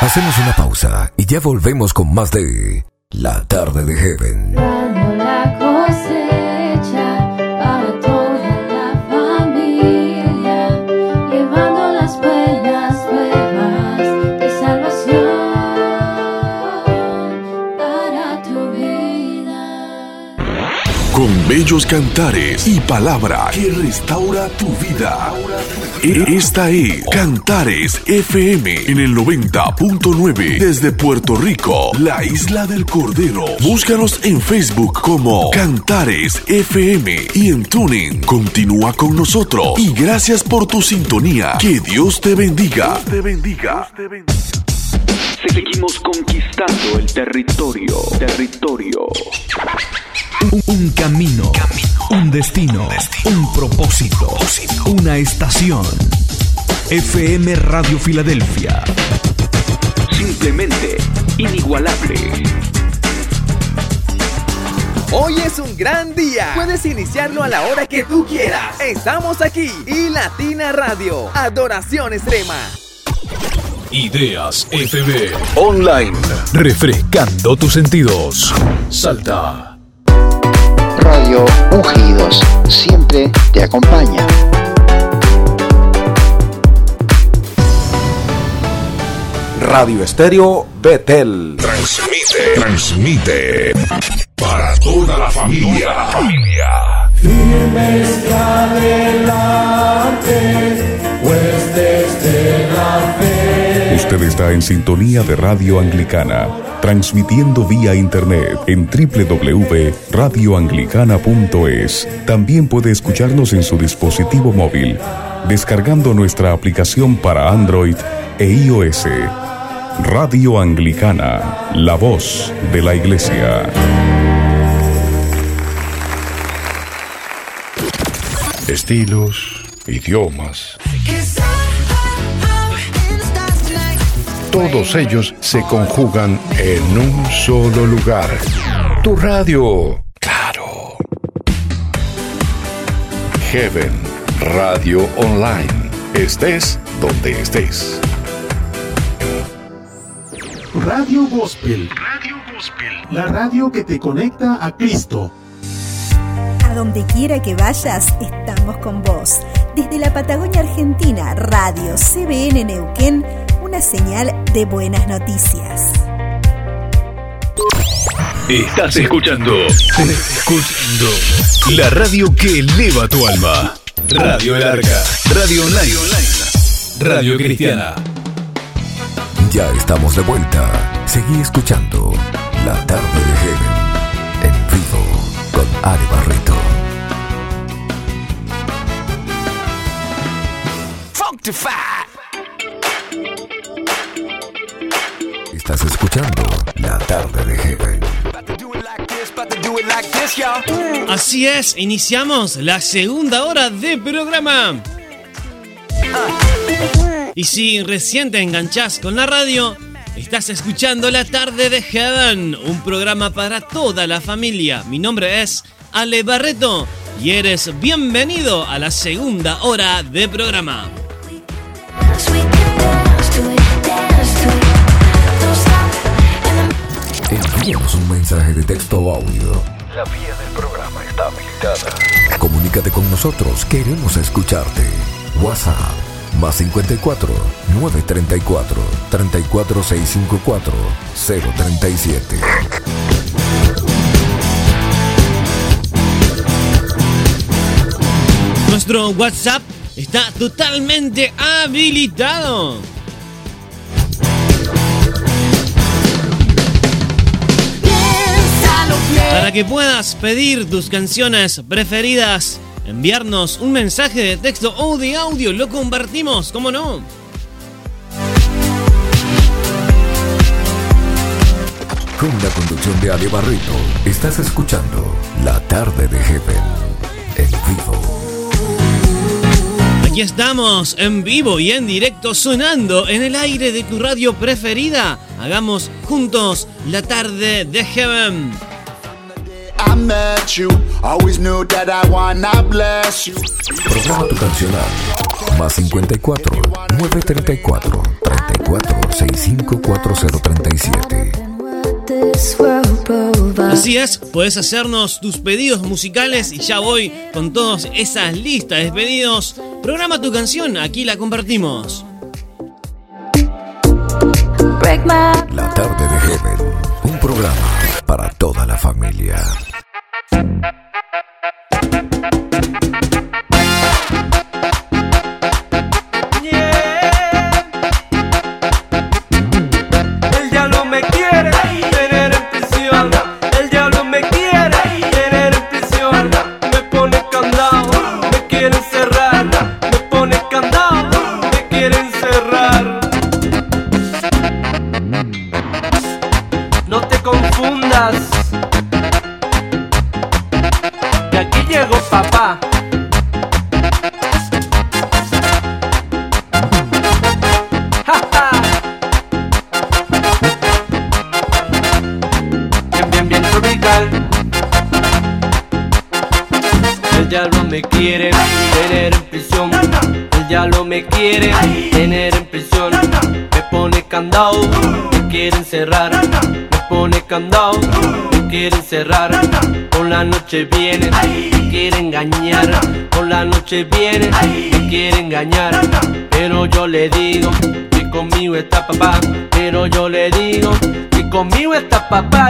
Hacemos una pausa y ya volvemos con más de La Tarde de Heaven. La cosecha para toda la familia, llevando las buenas nuevas de salvación para tu vida. Con bellos cantares y palabra que restaura tu vida. E- Esta es Cantares FM en el 90.9 desde Puerto Rico, la isla del Cordero. Búscanos en Facebook como Cantares FM y en Tuning. Continúa con nosotros y gracias por tu sintonía. Que Dios te bendiga. te bendiga. Seguimos conquistando el territorio, territorio. Un, un camino, un destino, un propósito, una estación. FM Radio Filadelfia. Simplemente inigualable. Hoy es un gran día. Puedes iniciarlo a la hora que tú quieras. Estamos aquí y Latina Radio. Adoración extrema. Ideas FB. Online. Refrescando tus sentidos. Salta. Radio Ungidos siempre te acompaña. Radio Estéreo Betel. Transmite, transmite para toda la familia. Firmes que adelante, Usted está en sintonía de Radio Anglicana, transmitiendo vía internet en www.radioanglicana.es. También puede escucharnos en su dispositivo móvil, descargando nuestra aplicación para Android e iOS. Radio Anglicana, la voz de la Iglesia. Estilos, idiomas. Todos ellos se conjugan en un solo lugar. Tu radio. Claro. Heaven Radio Online. Estés donde estés. Radio Gospel. Radio Gospel. La radio que te conecta a Cristo. A donde quiera que vayas, estamos con vos. Desde la Patagonia Argentina, Radio CBN Neuquén, una señal de buenas noticias. Estás escuchando, escuchando la radio que eleva tu alma. Radio Larga, Radio Online, Radio Cristiana. Ya estamos de vuelta. Seguí escuchando La Tarde de Heaven en vivo con Ari Barreto. Fuck Estás escuchando La Tarde de Heaven. Así es, iniciamos la segunda hora de programa. Y si recién te enganchás con la radio, estás escuchando La Tarde de Heaven, un programa para toda la familia. Mi nombre es Ale Barreto y eres bienvenido a la segunda hora de programa. Envíanos un mensaje de texto o audio. La vía del programa está habilitada. Comunícate con nosotros, queremos escucharte. WhatsApp más 54 934 34654 037. Nuestro WhatsApp está totalmente habilitado. Para que puedas pedir tus canciones preferidas, enviarnos un mensaje de texto o de audio, lo convertimos, ¿cómo no? Con la conducción de Ale Barreto, estás escuchando La Tarde de Heaven en vivo. Aquí estamos en vivo y en directo sonando en el aire de tu radio preferida. Hagamos juntos la tarde de Heaven. I met you, always knew that I wanna bless you. Programa tu canción al más 54 934 34 65 4037. Así es, puedes hacernos tus pedidos musicales y ya voy con todas esas listas de pedidos. Programa tu canción, aquí la compartimos. La tarde de Heaven, un programa para toda la familia. Por la noche viene, me quiere engañar. Pero yo le digo que conmigo está papá. Pero yo le digo que conmigo está papá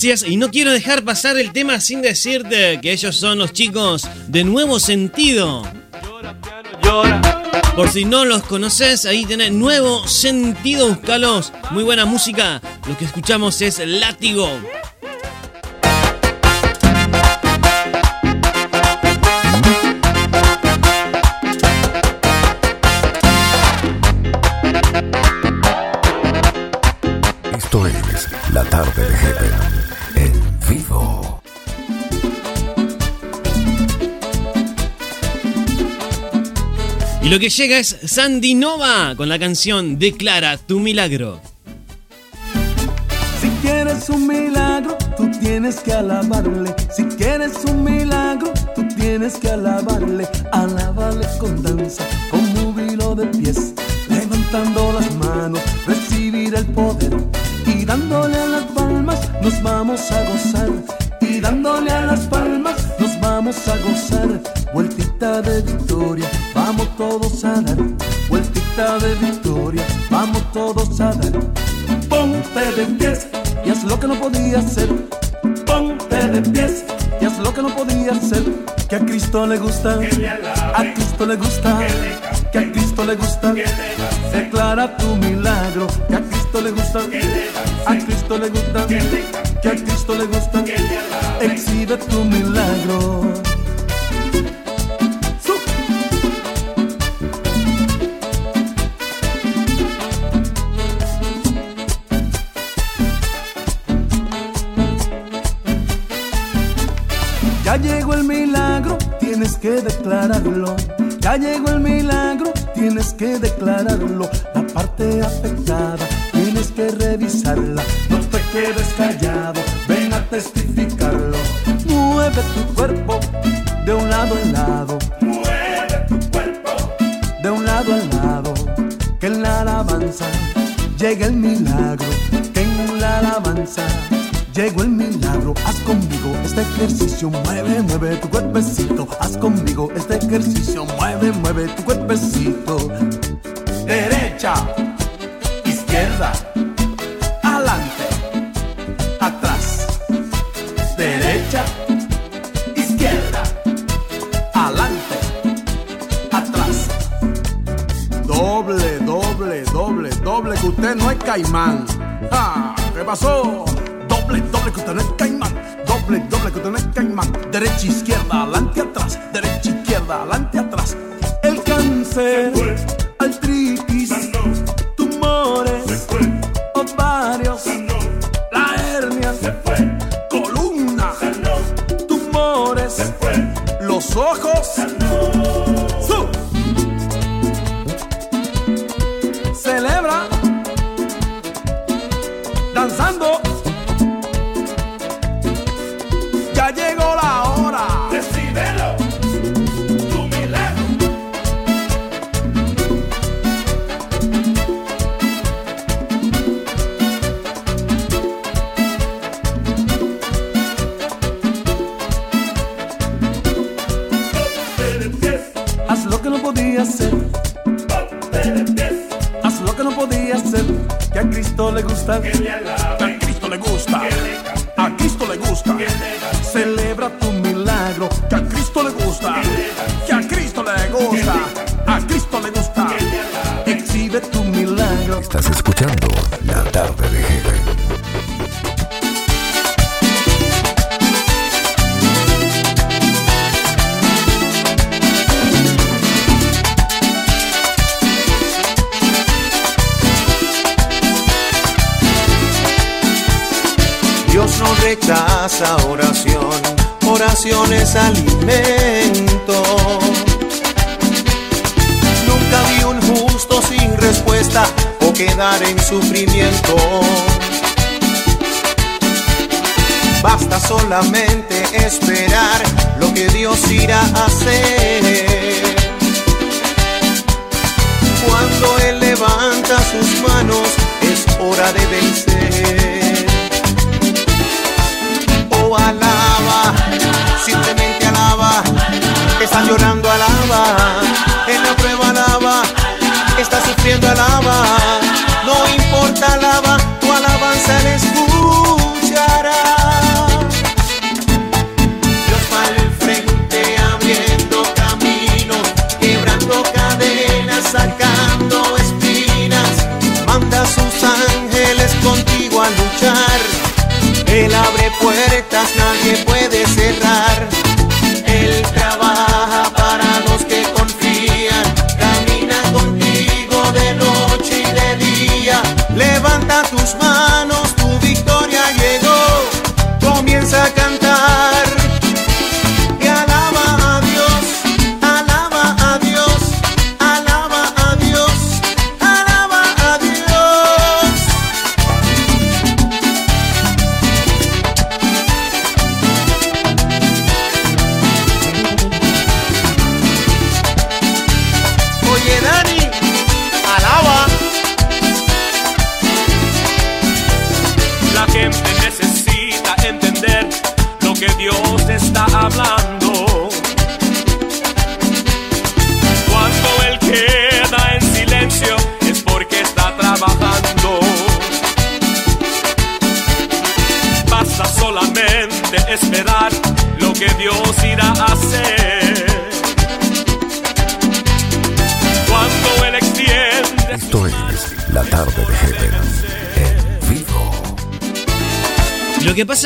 Y no quiero dejar pasar el tema sin decirte que ellos son los chicos de Nuevo Sentido. Por si no los conoces, ahí tenés Nuevo Sentido, buscalos. Muy buena música. Lo que escuchamos es Látigo. Esto es La Tarde de Heaven Y lo que llega es Sandy Nova con la canción Declara tu milagro. Si quieres un milagro, tú tienes que alabarle. Si quieres un milagro, tú tienes que alabarle. Alabarle con danza, con júbilo de pies, levantando las manos, recibir el poder. Y dándole a las palmas, nos vamos a gozar. Y dándole a las palmas, nos vamos a gozar. Vueltita de victoria, todos a dar. Vueltita de victoria, vamos todos a dar. Ponte de pies y haz lo que no podía hacer. Ponte de pies y haz lo que no podía hacer. Que a Cristo le gusta, a Cristo le gusta, que a Cristo le gusta. Declara tu milagro, que a Cristo le gusta, a Cristo le gusta, que a Cristo le gusta. Exhibe tu milagro. Ya llegó el milagro, tienes que declararlo. Ya llegó el milagro, tienes que declararlo. La parte afectada, tienes que revisarla. No te quedes callado, ven a testificarlo. Mueve tu cuerpo de un lado a lado. Mueve tu cuerpo de un lado a lado. Que en la alabanza llegue el milagro. Que en la alabanza Llegó el milagro, haz conmigo este ejercicio, mueve, mueve tu cuerpecito, haz conmigo este ejercicio, mueve, mueve tu cuerpecito. Derecha, izquierda, adelante, atrás. Derecha, izquierda, adelante, atrás. Doble, doble, doble, doble, que usted no es caimán. Ah, ¿Qué pasó? Doble, doble, es caimán. Doble, doble, es caimán. Derecha, izquierda, adelante, atrás. Derecha, izquierda, adelante, atrás. El cáncer, artritis, tumores, ovarios, la hernia, columna, tumores, los ojos.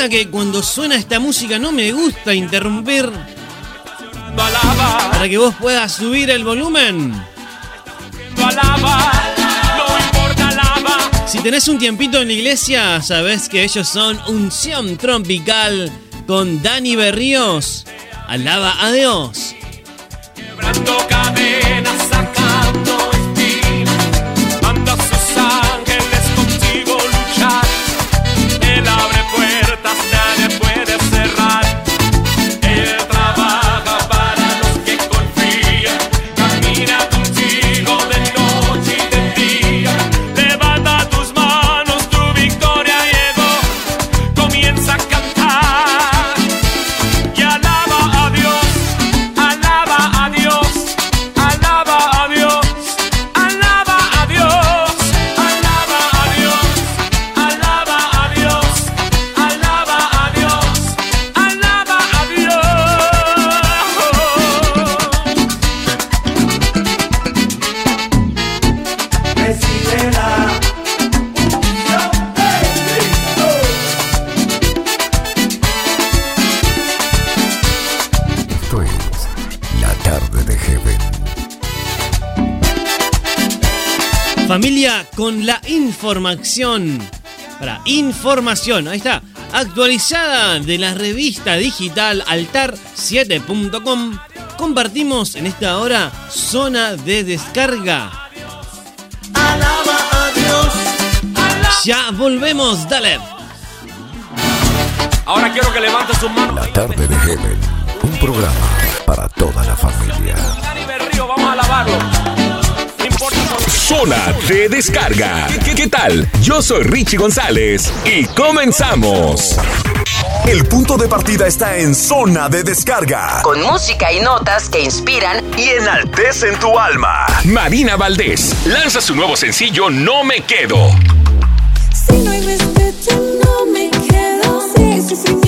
Que cuando suena esta música no me gusta interrumpir para que vos puedas subir el volumen. Si tenés un tiempito en la iglesia, sabés que ellos son Unción Tropical con Dani Berríos. Alaba a Dios. Con la información. Para información, ahí está. Actualizada de la revista digital altar7.com. Compartimos en esta hora zona de descarga. alaba a Dios. Ya volvemos, dale. Ahora quiero que levante sus manos. La Tarde de Heaven. Un programa para toda la familia. Dani Berrío, vamos a alabarlo. Zona de descarga. ¿Qué, qué- qué tal? Yo soy Richie González y comenzamos. El punto de partida está en zona de descarga. Con música y notas que inspiran Y enaltecen tu alma. Marina Valdés lanza su nuevo sencillo No me quedo. Si no hay respeto, no me quedo. Si hay sufrimiento, no me quedo.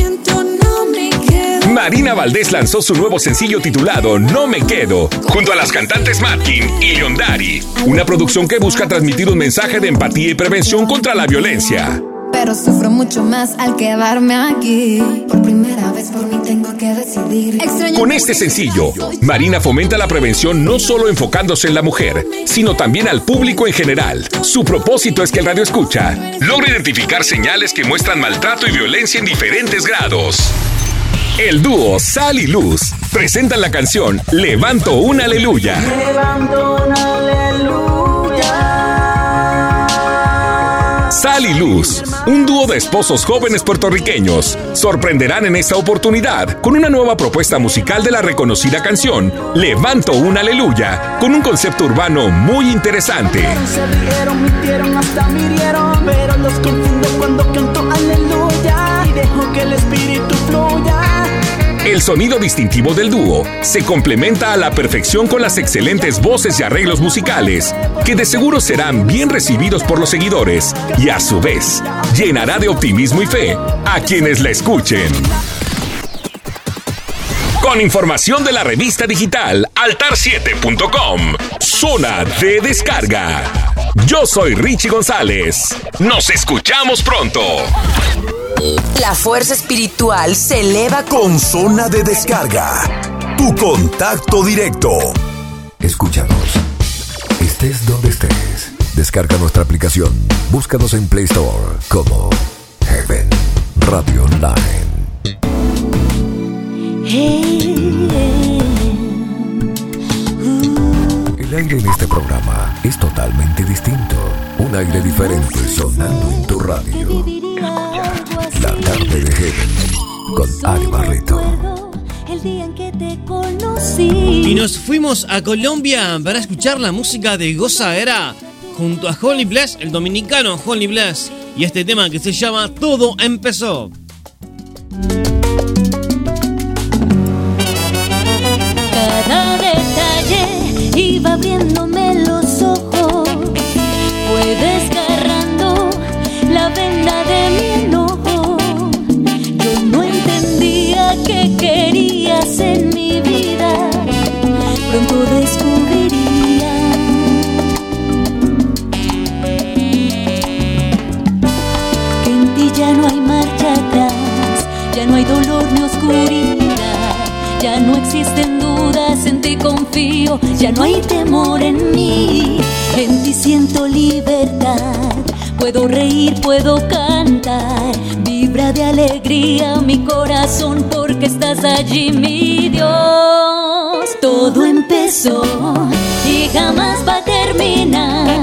Marina Valdés lanzó su nuevo sencillo titulado No me quedo, junto a las cantantes Matkin y Yondari. Una producción que busca transmitir un mensaje de empatía y prevención contra la violencia. Pero sufro mucho más al quedarme aquí. Por primera vez por mí tengo que decidir. Extraño Con este sencillo, Marina fomenta la prevención no solo enfocándose en la mujer, sino también al público en general. Su propósito es que el radio escucha logre identificar señales que muestran maltrato y violencia en diferentes grados. El dúo Sal y Luz presentan la canción Levanto un Aleluya. Levanto un aleluya. Sal y Luz, un dúo de esposos jóvenes puertorriqueños, sorprenderán en esta oportunidad con una nueva propuesta musical de la reconocida canción Levanto un Aleluya, con un concepto urbano muy interesante. Se rieron, mintieron, hasta mirieron, pero los confundo cuando canto aleluya y dejo que el espíritu fluya. El sonido distintivo del dúo se complementa a la perfección con las excelentes voces y arreglos musicales, que de seguro serán bien recibidos por los seguidores y a su vez llenará de optimismo y fe a quienes la escuchen. Con información de la revista digital altar7.com, zona de descarga. Yo soy Richie González. Nos escuchamos pronto. La fuerza espiritual se eleva Con zona de descarga. Tu contacto directo. Escúchanos. Estés donde estés. Descarga nuestra aplicación. Búscanos en Play Store como Heaven Radio Online. El aire en este programa es totalmente distinto. Un aire diferente sonando en tu radio. La tarde de Heaven con Ari Barreto. Y nos fuimos a Colombia para escuchar la música de Gozaera junto a Holly Bless, el dominicano Holly Bless, y este tema que se llama Todo empezó. Confío, ya no hay temor en mí. En ti siento libertad, puedo reír, puedo cantar. Vibra de alegría mi corazón porque estás allí, mi Dios. Todo empezó y jamás va a terminar.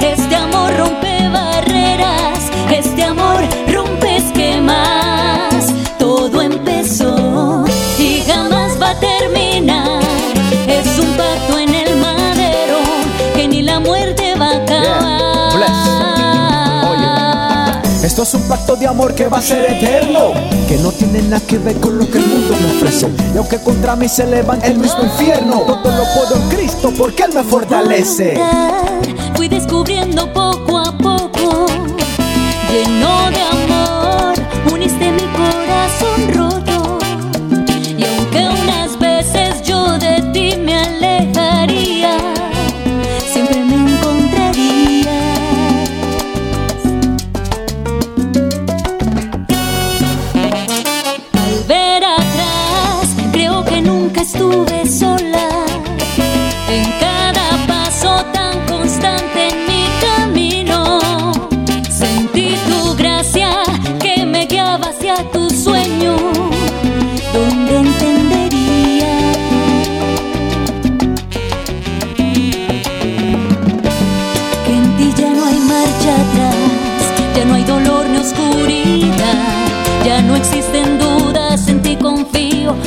Este amor rompe barreras, este amor rompe jamás va a terminar. Es un pacto en el madero que ni la muerte va a acabar. Esto es un pacto de amor que va a ser eterno Que no tiene nada que ver con lo que el mundo me ofrece Y aunque contra mí se levanta el mismo infierno Todo lo puedo en Cristo porque Él me fortalece Fui descubriendo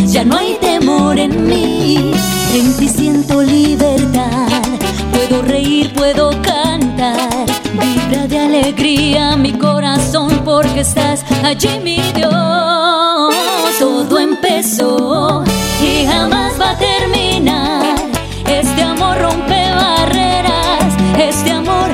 ya no hay temor en mí, en ti siento libertad, puedo reír, puedo cantar, vibra de alegría mi corazón porque estás allí mi Dios, todo empezó y jamás va a terminar, este amor rompe barreras, este amor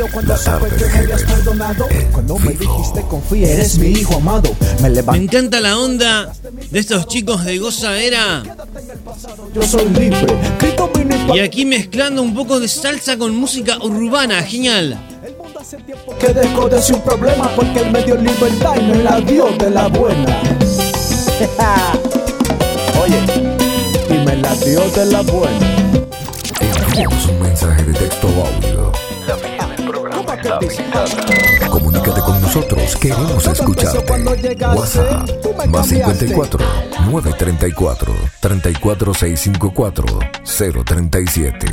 Cambió cuando supe que me habías perdonado Cuando me dijiste confía, eres mi hijo amado Me Me encanta la onda de estos chicos de Gozadera. yo soy libre y aquí mezclando un poco de salsa con música urbana. Genial. que dejó de ser un problema porque él me dio libertad y me la dio de la buena. Oye, y me la dio de la buena. Envíanos un mensaje de texto audio. La Comunícate con nosotros, queremos escucharte. WhatsApp más 54 934 34 654 037.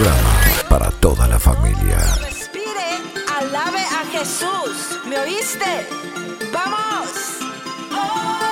programa para toda la familia. Respire, alabe a Jesús. ¿Me oíste? ¡Vamos! ¡Oh!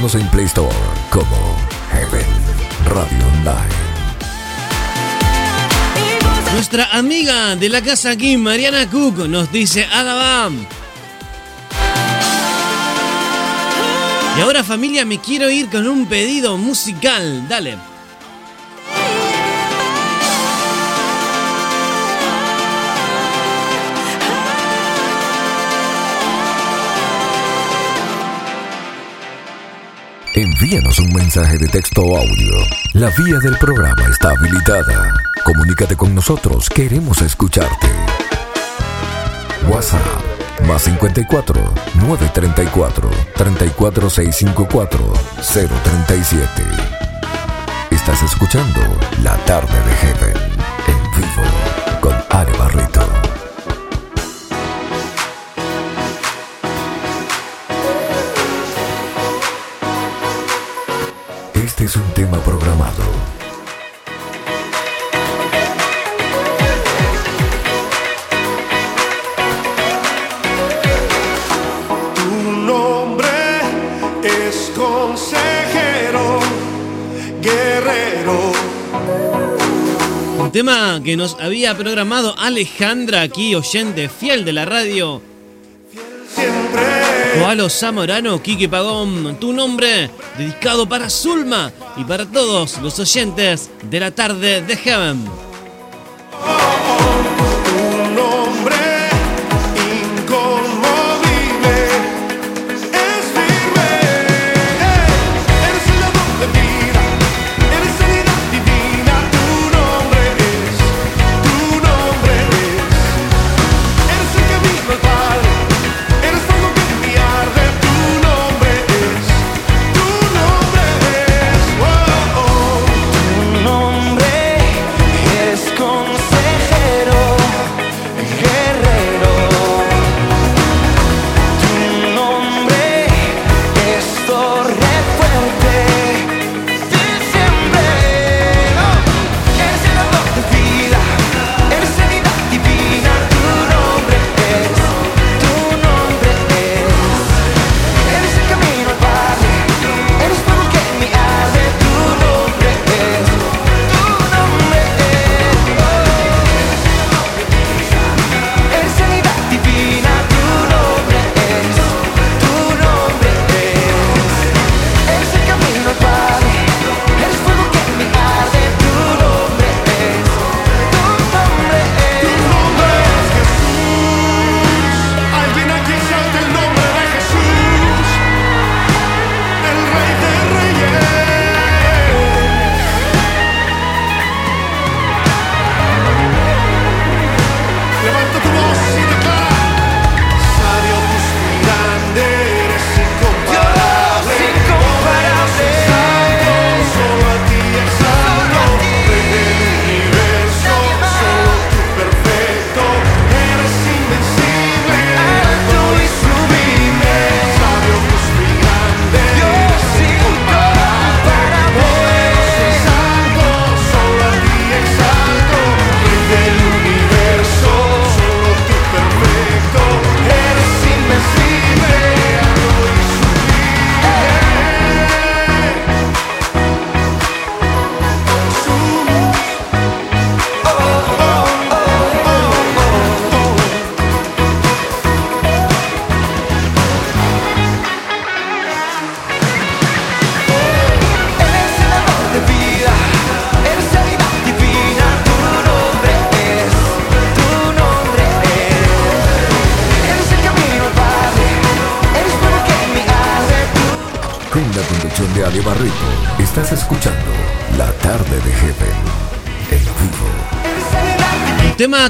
Búscanos en Play Store como Heaven Radio Online. Nuestra amiga de la casa aquí, Mariana Cook, nos dice Alabam. Y ahora familia, me quiero ir con un pedido musical. Dale. Envíanos un mensaje de texto o audio. La vía del programa está habilitada. Comunícate con nosotros, queremos escucharte. WhatsApp más 54 934 34654 037. Estás escuchando La Tarde de Heaven en vivo con Ale Barrito. es consejero, guerrero. Un tema que nos había programado Alejandra aquí, oyente fiel de la radio. Coalo Zamorano, Quique Pagón, tu nombre, dedicado para Zulma y para todos los oyentes de la tarde de Heaven.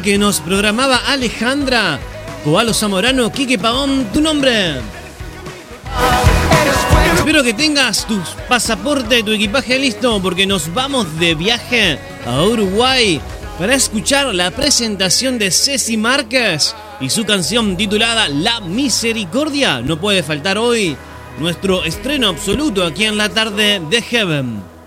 Que nos programaba Alejandra, Coalo Zamorano, Quique Pavón, tu nombre. Espero que tengas tu pasaporte, tu equipaje listo, porque nos vamos de viaje a Uruguay para escuchar la presentación de Ceci Márquez y su canción titulada La Misericordia. No puede faltar hoy nuestro estreno absoluto aquí en la tarde de Heaven.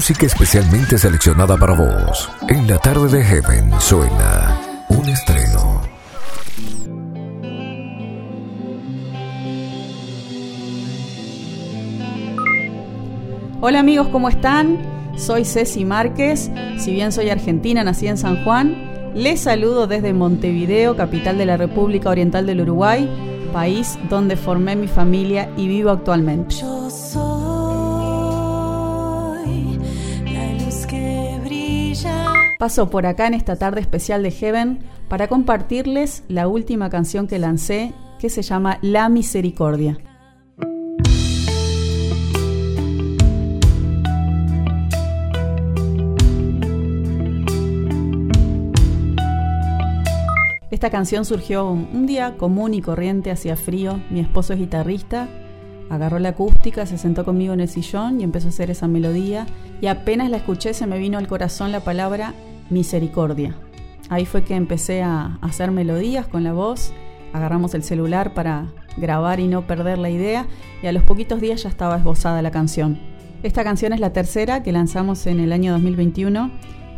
Música especialmente seleccionada para vos. En la tarde de Heaven suena un estreno. Hola amigos, ¿cómo están? Soy Ceci Márquez, si bien soy argentina, nací en San Juan, les saludo desde Montevideo, capital de la República Oriental del Uruguay, país donde formé mi familia y vivo actualmente. Yo soy Paso por acá en esta tarde especial de Heaven para compartirles la última canción que lancé que se llama La Misericordia. Esta canción surgió un día común y corriente, hacía frío, mi esposo es guitarrista, agarró la acústica, se sentó conmigo en el sillón y empezó a hacer esa melodía y apenas la escuché se me vino al corazón la palabra misericordia. Ahí fue que empecé a hacer melodías con la voz, agarramos el celular para grabar y no perder la idea y a los poquitos días ya estaba esbozada la canción. Esta canción es la tercera que lanzamos en el año 2021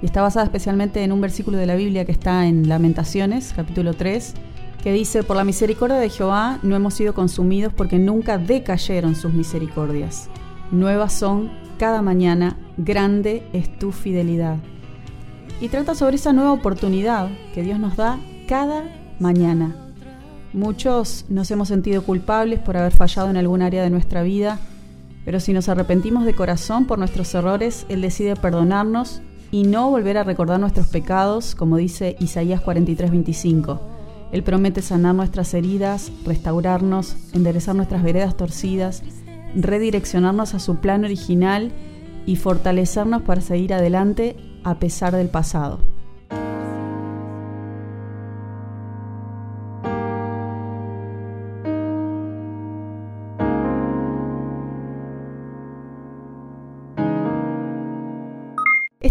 y está basada especialmente en un versículo de la Biblia que está en Lamentaciones, capítulo 3, que dice, por la misericordia de Jehová no hemos sido consumidos porque nunca decayeron sus misericordias. Nuevas son cada mañana, grande es tu fidelidad. Y trata sobre esa nueva oportunidad que Dios nos da cada mañana. Muchos nos hemos sentido culpables por haber fallado en algún área de nuestra vida, pero si nos arrepentimos de corazón por nuestros errores, Él decide perdonarnos y no volver a recordar nuestros pecados, como dice Isaías 43:25. Él promete sanar nuestras heridas, restaurarnos, enderezar nuestras veredas torcidas, redireccionarnos a su plan original y fortalecernos para seguir adelante a pesar del pasado.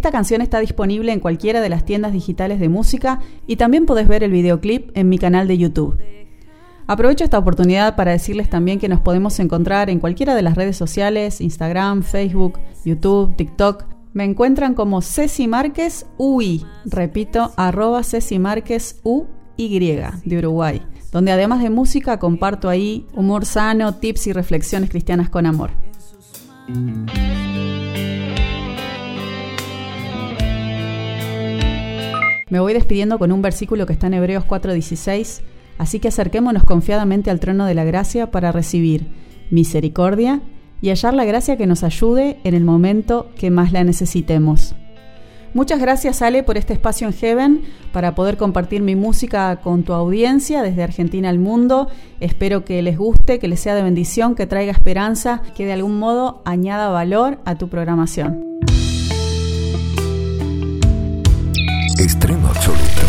Esta canción está disponible en cualquiera de las tiendas digitales de música y también podés ver el videoclip en mi canal de YouTube. Aprovecho esta oportunidad para decirles también que nos podemos encontrar en cualquiera de las redes sociales, Instagram, Facebook, YouTube, TikTok. Me encuentran como Ceci Márquez UI, repito, arroba Ceci Márquez de Uruguay, donde además de música comparto ahí humor sano, tips y reflexiones cristianas con amor. Me voy despidiendo con un versículo que está en Hebreos 4:16, así que acerquémonos confiadamente al trono de la gracia para recibir misericordia y hallar la gracia que nos ayude en el momento que más la necesitemos. Muchas gracias Ale por este espacio en Heaven para poder compartir mi música con tu audiencia desde Argentina al mundo. Espero que les guste, que les sea de bendición, que traiga esperanza, que de algún modo añada valor a tu programación. Extremo absoluto.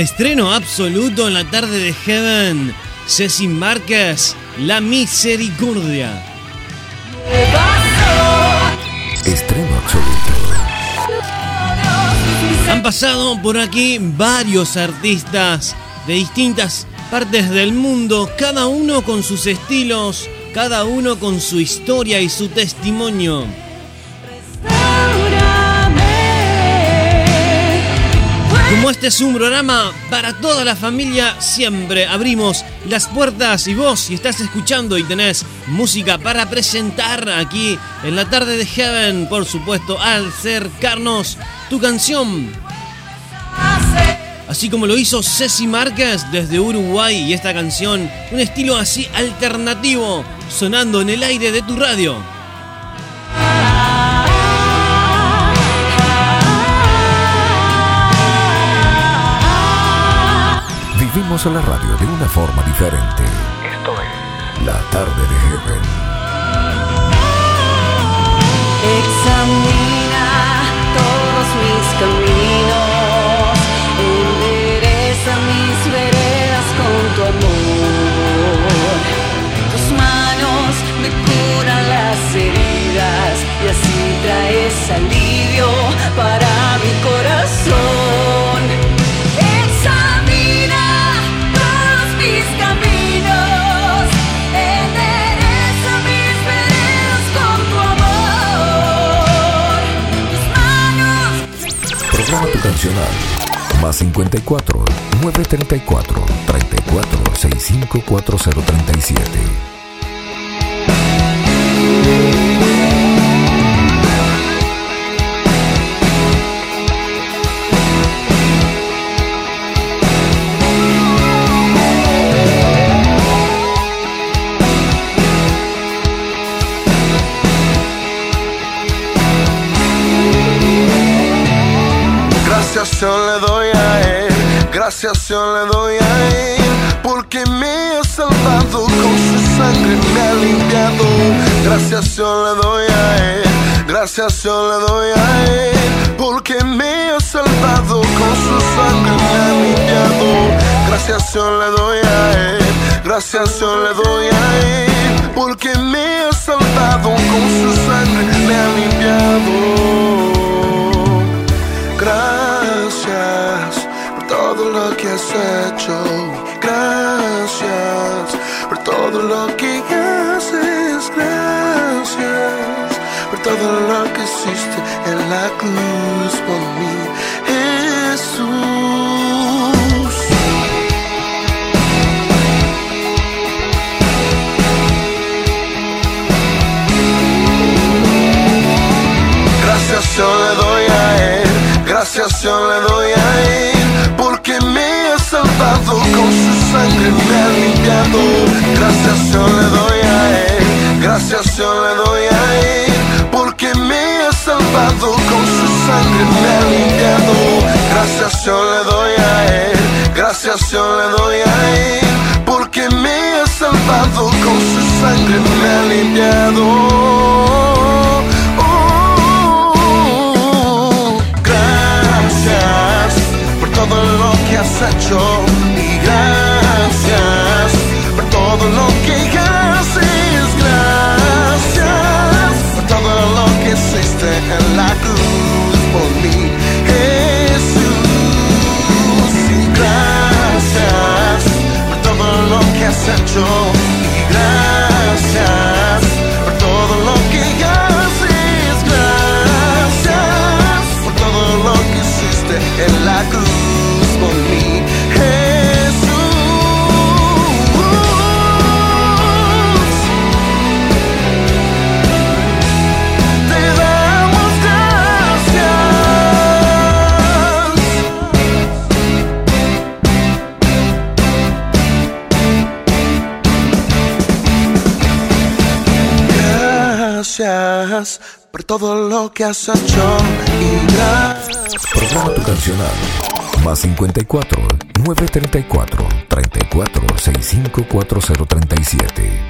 Estreno absoluto en la tarde de Heaven. Ceci Márquez, La Misericordia. Estreno absoluto. Han pasado por aquí varios artistas de distintas partes del mundo, cada uno con sus estilos, cada uno con su historia y su testimonio. Este es un programa para toda la familia, siempre abrimos las puertas y vos, si estás escuchando y tenés música para presentar aquí en la tarde de Heaven, por supuesto, al acercarnos tu canción. Así como lo hizo Ceci Márquez desde Uruguay y esta canción, un estilo así alternativo, sonando en el aire de tu radio. Vivimos la radio de una forma diferente. Esto es La Tarde de Heaven. Examina todos mis caminos, endereza mis veredas con tu amor. Tus manos me curan las heridas y así traes alivio para mi corazón. Programa tu cancional. Más 54 934 34 65 4037. Gracias yo le doy a él, porque me ha salvado con su sangre, me ha limpiado. Gracias yo le doy a él, gracias yo le doy a él, porque me ha salvado con su sangre, me ha limpiado. Gracias yo le doy a él, gracias yo le doy a él, porque me ha salvado con su sangre, me ha limpiado lo que has hecho. Gracias por todo lo que haces. Gracias por todo lo que hiciste en la cruz por mí. Jesús. Gracias yo le doy a él, gracias yo le doy a él, porque me ha salvado con su sangre, me ha limpiado. Gracias yo le doy a Él, gracias yo le doy a Él, porque me ha salvado con su sangre, me ha limpiado. Gracias yo le doy a Él, gracias yo le doy a Él, porque me ha salvado con su sangre, me ha limpiado. Gracias por todo lo que haces. Gracias por todo lo que hiciste en la cruz por mí, Jesús. Y gracias por todo lo que has hecho Gracias por todo lo que has hecho y gracias. Programa tu cancional. Más 54 934 34 65 4037.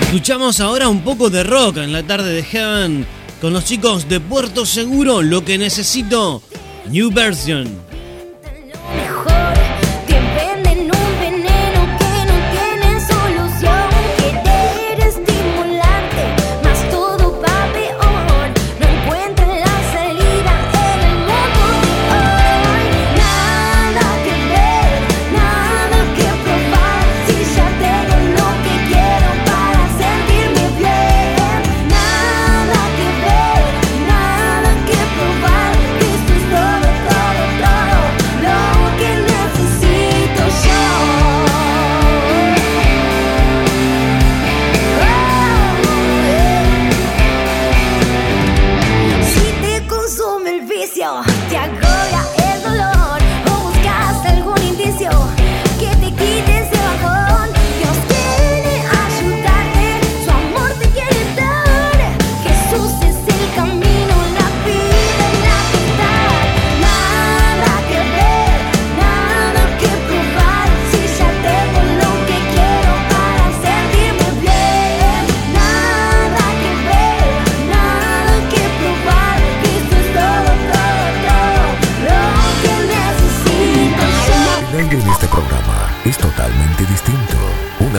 Escuchamos ahora un poco de rock en la tarde de Heaven con los chicos de Puerto Seguro, lo que necesito, New Version.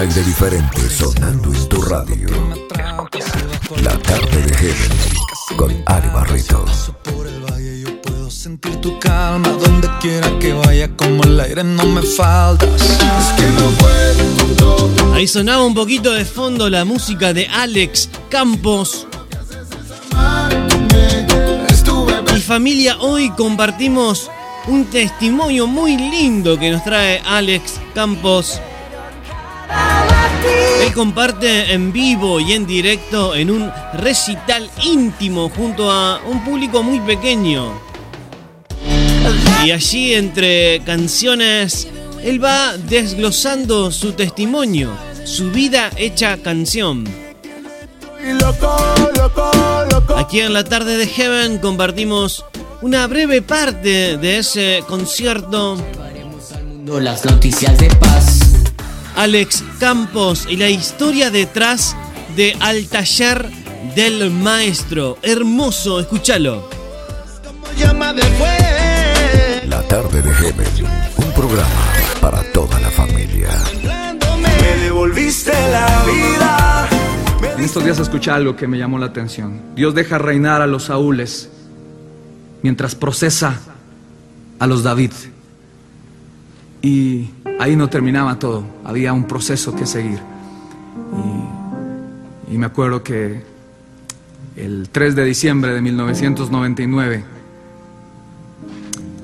Un aire diferente sonando en tu radio. La tarde de Heaven con Ari Barreto. Sentir tu calma donde quiera que vaya, como el aire no me faltas. Es que no puedo. Ahí sonaba un poquito de fondo la música de Alex Campos. Y familia, hoy compartimos un testimonio muy lindo que nos trae Alex Campos. Comparte en vivo y en directo en un recital íntimo junto a un público muy pequeño. Y allí entre canciones, él va desglosando su testimonio, su vida hecha canción. Aquí en la tarde de Heaven compartimos una breve parte de ese concierto. Las noticias de paz. Alex Campos y la historia detrás de Al Taller del Maestro. Hermoso, escúchalo. La tarde de Heaven. Un programa para toda la familia. Me devolviste la vida. En estos días escuché algo que me llamó la atención. Dios deja reinar a los Saúles mientras procesa a los David. Y ahí no terminaba todo, había un proceso que seguir. Y, me acuerdo que el 3 de diciembre de 1999,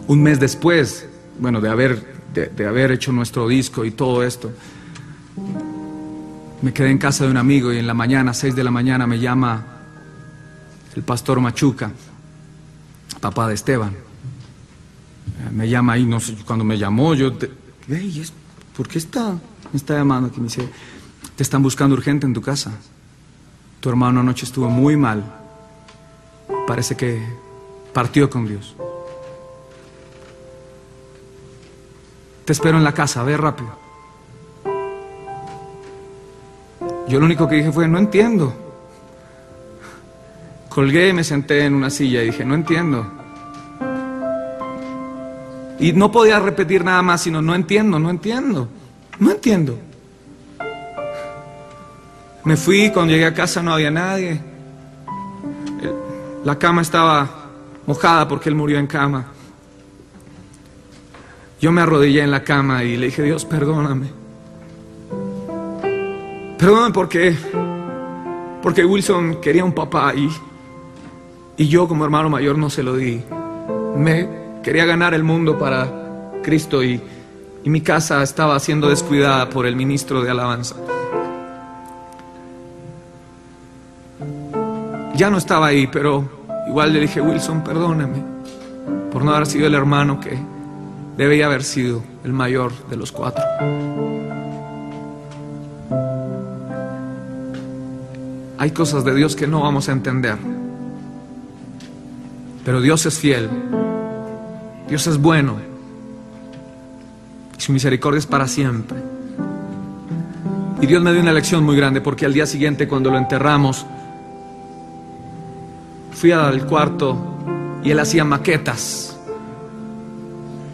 un mes después, bueno, de haber, de, haber hecho nuestro disco y todo esto, me quedé en casa de un amigo y en la mañana, 6 de la mañana, me llama el pastor Machuca, papá de Esteban. Me llama ahí, no sé, cuando me llamó, yo, te- "Ey, es- ¿por qué está, me está llamando aquí? Me dice, te están buscando urgente en tu casa. Tu hermano anoche estuvo muy mal. Parece que partió con Dios. Te espero en la casa, ve rápido. Yo lo único que dije fue, no entiendo. Colgué, me senté en una silla y dije, no entiendo. Y no podía repetir nada más, sino, no entiendo, no entiendo, no entiendo. Me fui, cuando llegué a casa no había nadie. La cama estaba mojada porque él murió en cama. Yo me arrodillé en la cama y le dije, Dios, perdóname. Perdóname porque, porque Wilson quería un papá y, y yo como hermano mayor no se lo di. Me quería ganar el mundo para Cristo y, mi casa estaba siendo descuidada por el ministro de alabanza. Ya no estaba ahí, pero igual le dije, Wilson, perdóname por no haber sido el hermano que debía haber sido el mayor de los cuatro. Hay cosas de Dios que no vamos a entender, pero Dios es fiel, Dios es bueno, y su misericordia es para siempre. Y Dios me dio una lección muy grande porque al día siguiente cuando lo enterramos, fui al cuarto y él hacía maquetas.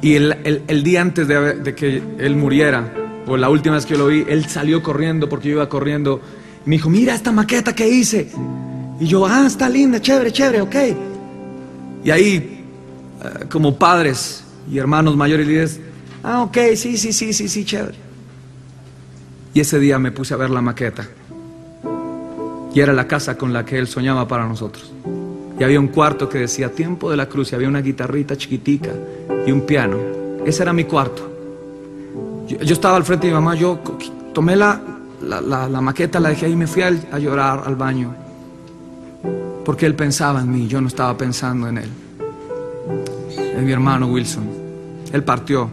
Y el, el- día antes de, de que él muriera, o la última vez que lo vi, él salió corriendo porque yo iba corriendo. Y me dijo, mira esta maqueta que hice. Y yo, ah, está linda, chévere, chévere, ok. Y ahí, eh, como padres y hermanos mayores, líderes, ah, ok, sí, sí, sí, sí, sí, chévere. Y ese día me puse a ver la maqueta. Y era la casa con la que él soñaba para nosotros. Y había un cuarto que decía Tiempo de la Cruz y había una guitarrita chiquitica y un piano. Ese era mi cuarto. Yo, estaba al frente de mi mamá, yo tomé la, la, la- maqueta, la dejé ahí y me fui al- a llorar al baño. Porque él pensaba en mí, yo no estaba pensando en él. En mi hermano Wilson. Él partió.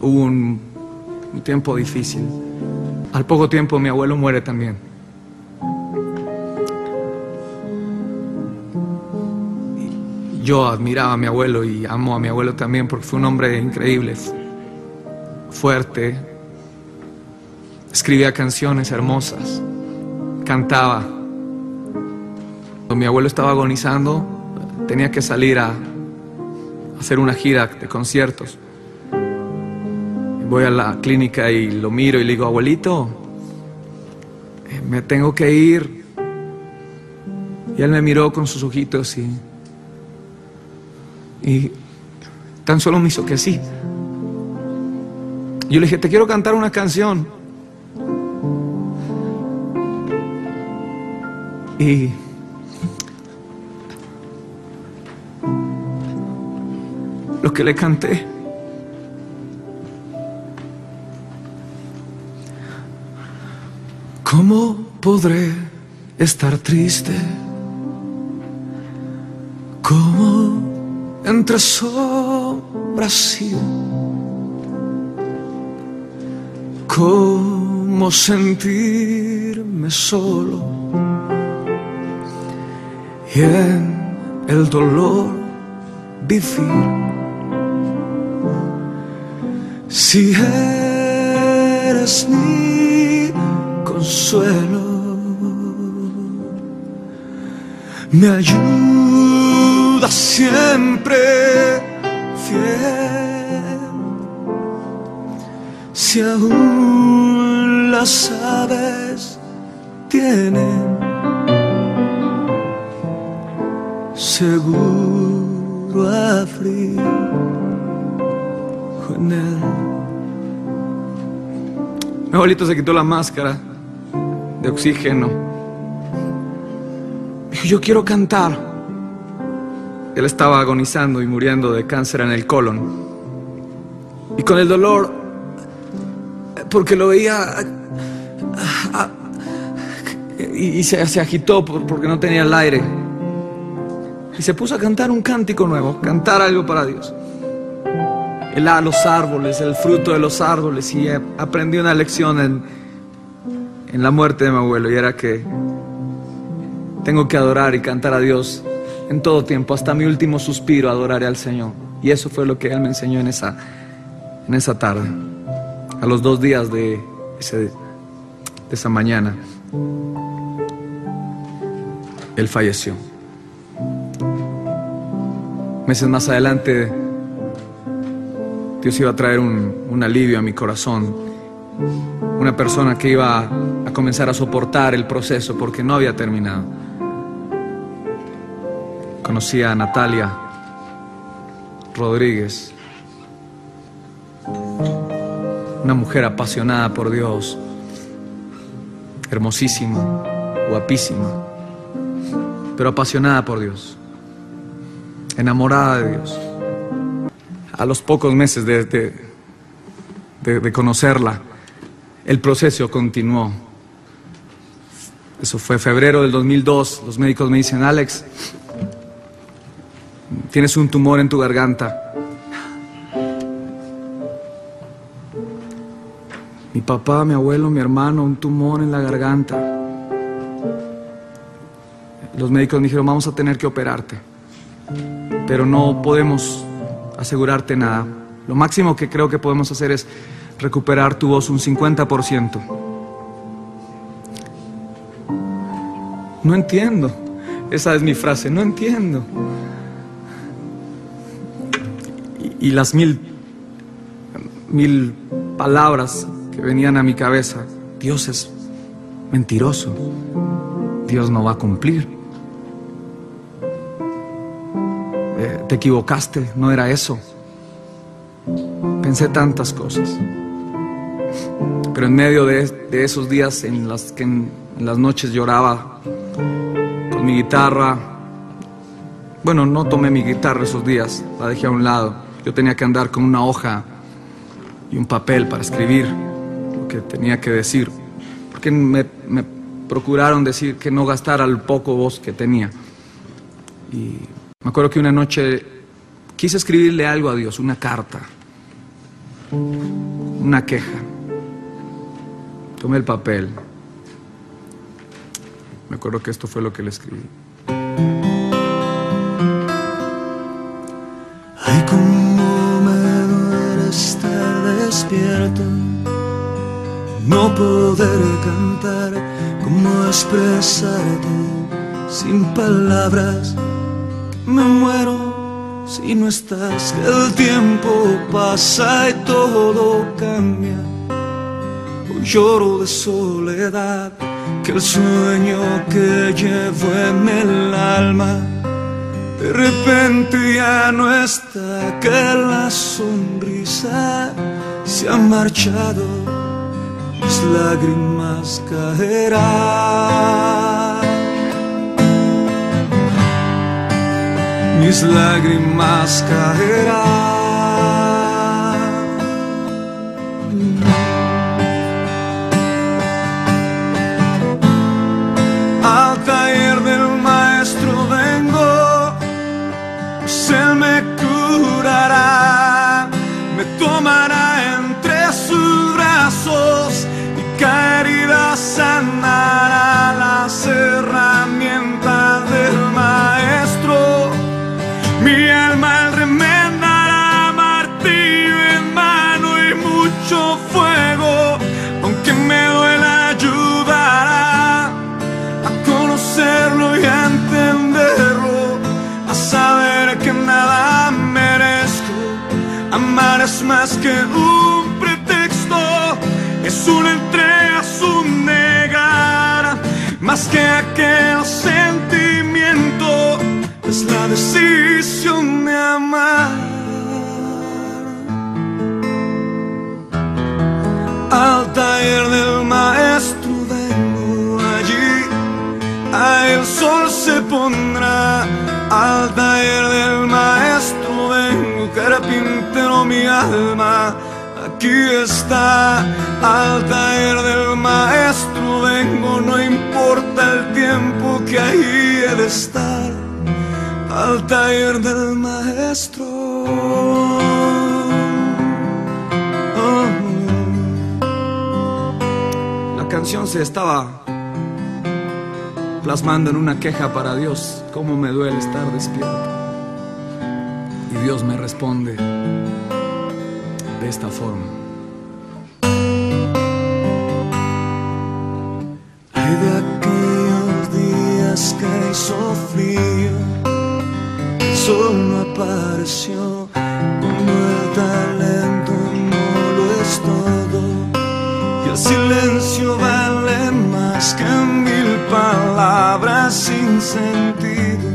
Hubo un, tiempo difícil. Al poco tiempo mi abuelo muere también. Yo admiraba a mi abuelo y amo a mi abuelo también porque fue un hombre increíble, fu- fuerte, escribía canciones hermosas, cantaba. Cuando mi abuelo estaba agonizando, tenía que salir a hacer una gira de conciertos. Voy a la clínica y lo miro y le digo, abuelito, eh, me tengo que ir. Y él me miró con sus ojitos y, y tan solo me hizo que sí. Yo le dije, te quiero cantar una canción. Y lo que le canté ¿Cómo podré estar triste? ¿Cómo entre sombras y ¿Cómo sentirme solo? Y en el dolor vivir. Si eres mi consuelo, me ayuda siempre fiel. Si aún las aves tienen seguro él. Mi se quitó la máscara de oxígeno. Dijo, yo quiero cantar. Él estaba agonizando y muriendo de cáncer en el colon. Y con el dolor, porque lo veía ah, ah, y, se, se agitó por- porque no tenía el aire. Y se puso a cantar un cántico nuevo, cantar algo para Dios. A los árboles, el fruto de los árboles, y aprendí una lección en, en la muerte de mi abuelo, y era que tengo que adorar y cantar a Dios en todo tiempo, hasta mi último suspiro adoraré al Señor. Y eso fue lo que Él me enseñó en esa, en esa tarde, a los dos días de, ese- de esa mañana. Él falleció. Meses más adelante, Dios iba a traer un, un alivio a mi corazón. Una persona que iba a comenzar a soportar el proceso porque no había terminado. Conocí a Natalia Rodríguez, una mujer apasionada por Dios, hermosísima, guapísima, pero apasionada por Dios, enamorada de Dios. A los pocos meses de, de- conocerla, el proceso continuó. Eso fue febrero del 2002. Los médicos me dicen, Alex, tienes un tumor en tu garganta. Mi papá, mi abuelo, mi hermano, un tumor en la garganta. Los médicos me dijeron, vamos a tener que operarte, pero no podemos asegurarte nada. Lo máximo que creo que podemos hacer es recuperar tu voz un 50%. No entiendo. Esa es mi frase, no entiendo. Y, las mil, mil palabras que venían a mi cabeza, Dios es mentiroso. Dios no va a cumplir. Eh, te equivocaste, no era eso. Pensé tantas cosas. Pero en medio de, esos días en las que en, en las noches lloraba con mi guitarra, bueno, no tomé mi guitarra esos días, la dejé a un lado. Yo tenía que andar con una hoja y un papel para escribir lo que tenía que decir. Porque me, me procuraron decir que no gastara el poco voz que tenía. Y me acuerdo que una noche quise escribirle algo a Dios, una carta, una queja. Tomé el papel. Me acuerdo que esto fue lo que le escribí. Ay, cómo me duele estar despierto, no poder cantar, cómo expresarte sin palabras. Me muero si no estás, el tiempo pasa y todo cambia. Hoy lloro de soledad, que el sueño que llevo en el alma de repente ya no está, que la sonrisa se ha marchado, mis lágrimas caerán. Mis lágrimas caerán. Al taller del maestro vengo él me más que aquel sentimiento, es la decisión de amar. Al taller del maestro vengo allí, a el sol se pondrá. Al taller del maestro vengo, carpintero mi alma aquí está al taller del maestro vengo no importa tiempo que ahí de estar, al taller del maestro. Oh. La canción se estaba plasmando en una queja para Dios, cómo me duele estar despierto. Y Dios me responde de esta forma. Hizo frío, el sol no apareció, cuando el talento no lo es todo, y el silencio vale más que mil palabras sin sentido,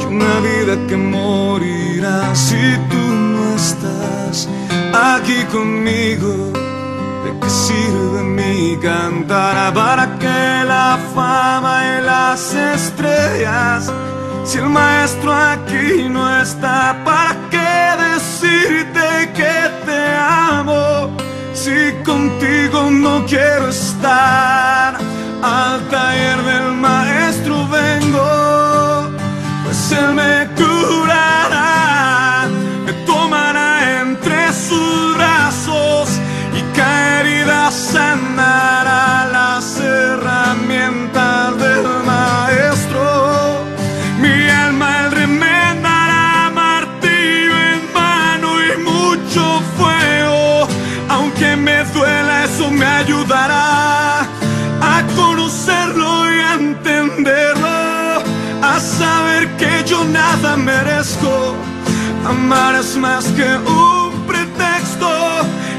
y una vida que morirá si tú no estás aquí conmigo. ¿De qué sirve mi cantar para que la fama y las estrellas? Si el maestro aquí no está, ¿para qué decirte que te amo? Si contigo no quiero estar, al taller del maestro vengo, pues él me curará, merezco. Amar es más que un pretexto,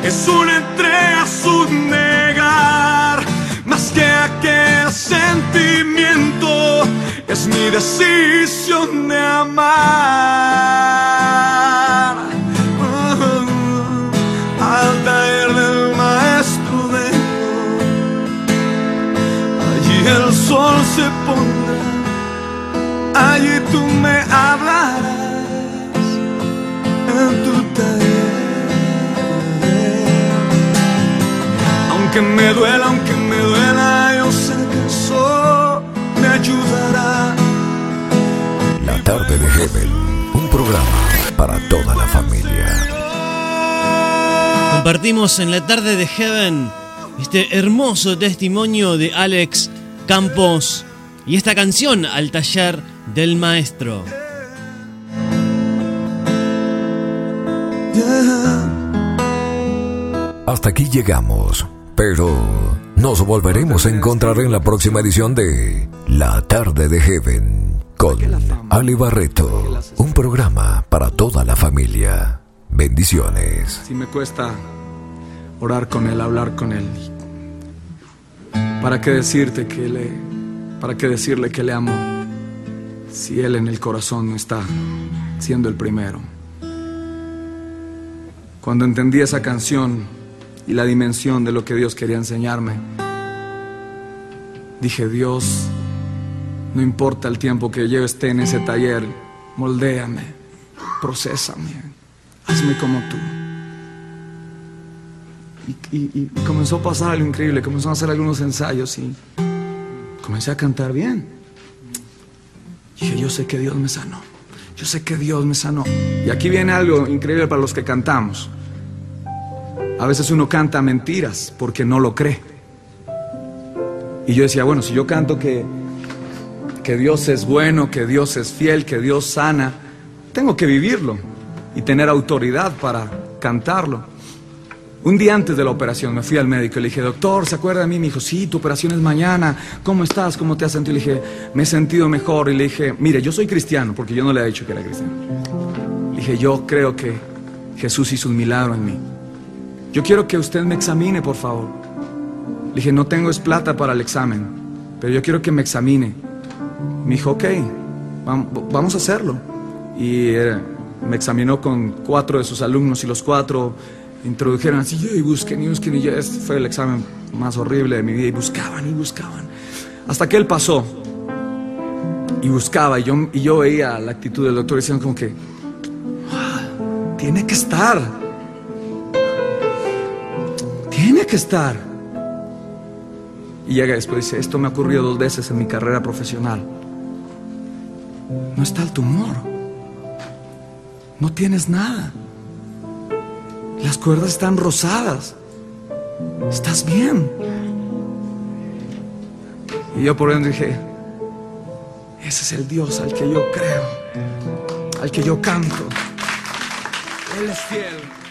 es una entrega sin negar. Más que aquel sentimiento, es mi decisión de amar. Al taller del maestro vengo, allí el sol se pondrá, en tu taller. Aunque me duela, aunque me duela, yo sé que eso me ayudará. La tarde de Heaven, un programa para toda la familia. Compartimos en la tarde de Heaven este hermoso testimonio de Alex Campos y esta canción al taller del maestro. Hasta aquí llegamos, pero nos volveremos a encontrar en la próxima edición de La tarde de Heaven con Ali Barreto, un programa para toda la familia. Bendiciones. Si me cuesta orar con él, hablar con él. ¿Para qué decirte que le, para qué decirle que le amo si él en el corazón no está siendo el primero? Cuando entendí esa canción y la dimensión de lo que Dios quería enseñarme, dije, Dios, no importa el tiempo que yo esté en ese taller, moldéame, procésame, hazme como tú. Y, y- y comenzó a pasar algo increíble, comenzó a hacer algunos ensayos y comencé a cantar bien. Dije, yo sé que Dios me sanó, yo sé que Dios me sanó. Y aquí viene algo increíble para los que cantamos. A veces uno canta mentiras porque no lo cree. Y yo decía, bueno, si yo canto que, que Dios es bueno, que Dios es fiel, que Dios sana, tengo que vivirlo y tener autoridad para cantarlo. Un día antes de la operación me fui al médico y le dije, doctor, ¿se acuerda de mí? Me dijo, sí, tu operación es mañana. ¿Cómo estás? ¿Cómo te has sentido? Le dije, me he sentido mejor. Y le dije, mire, yo soy cristiano, porque yo no le he dicho que era cristiano. Le dije, yo creo que Jesús hizo un milagro en mí. Yo quiero que usted me examine, por favor. Le dije, no tengo es plata para el examen, pero yo quiero que me examine. Me dijo, ok, vam- vamos a hacerlo. Y eh, me examinó con cuatro de sus alumnos y los cuatro introdujeron así, y busquen y busquen. Y yo, este fue el examen más horrible de mi vida. Y buscaban y buscaban. Hasta que él pasó. y buscaba y yo, y yo veía la actitud del doctor diciendo como que, "Ah, tiene que estar, tiene que estar. Y llega después dice, esto me ha ocurrido dos veces en mi carrera profesional. No está el tumor, no tienes nada, las cuerdas están rosadas, estás bien. Y yo por dentro dije, ese es el Dios al que yo creo, al que yo canto. Él es fiel.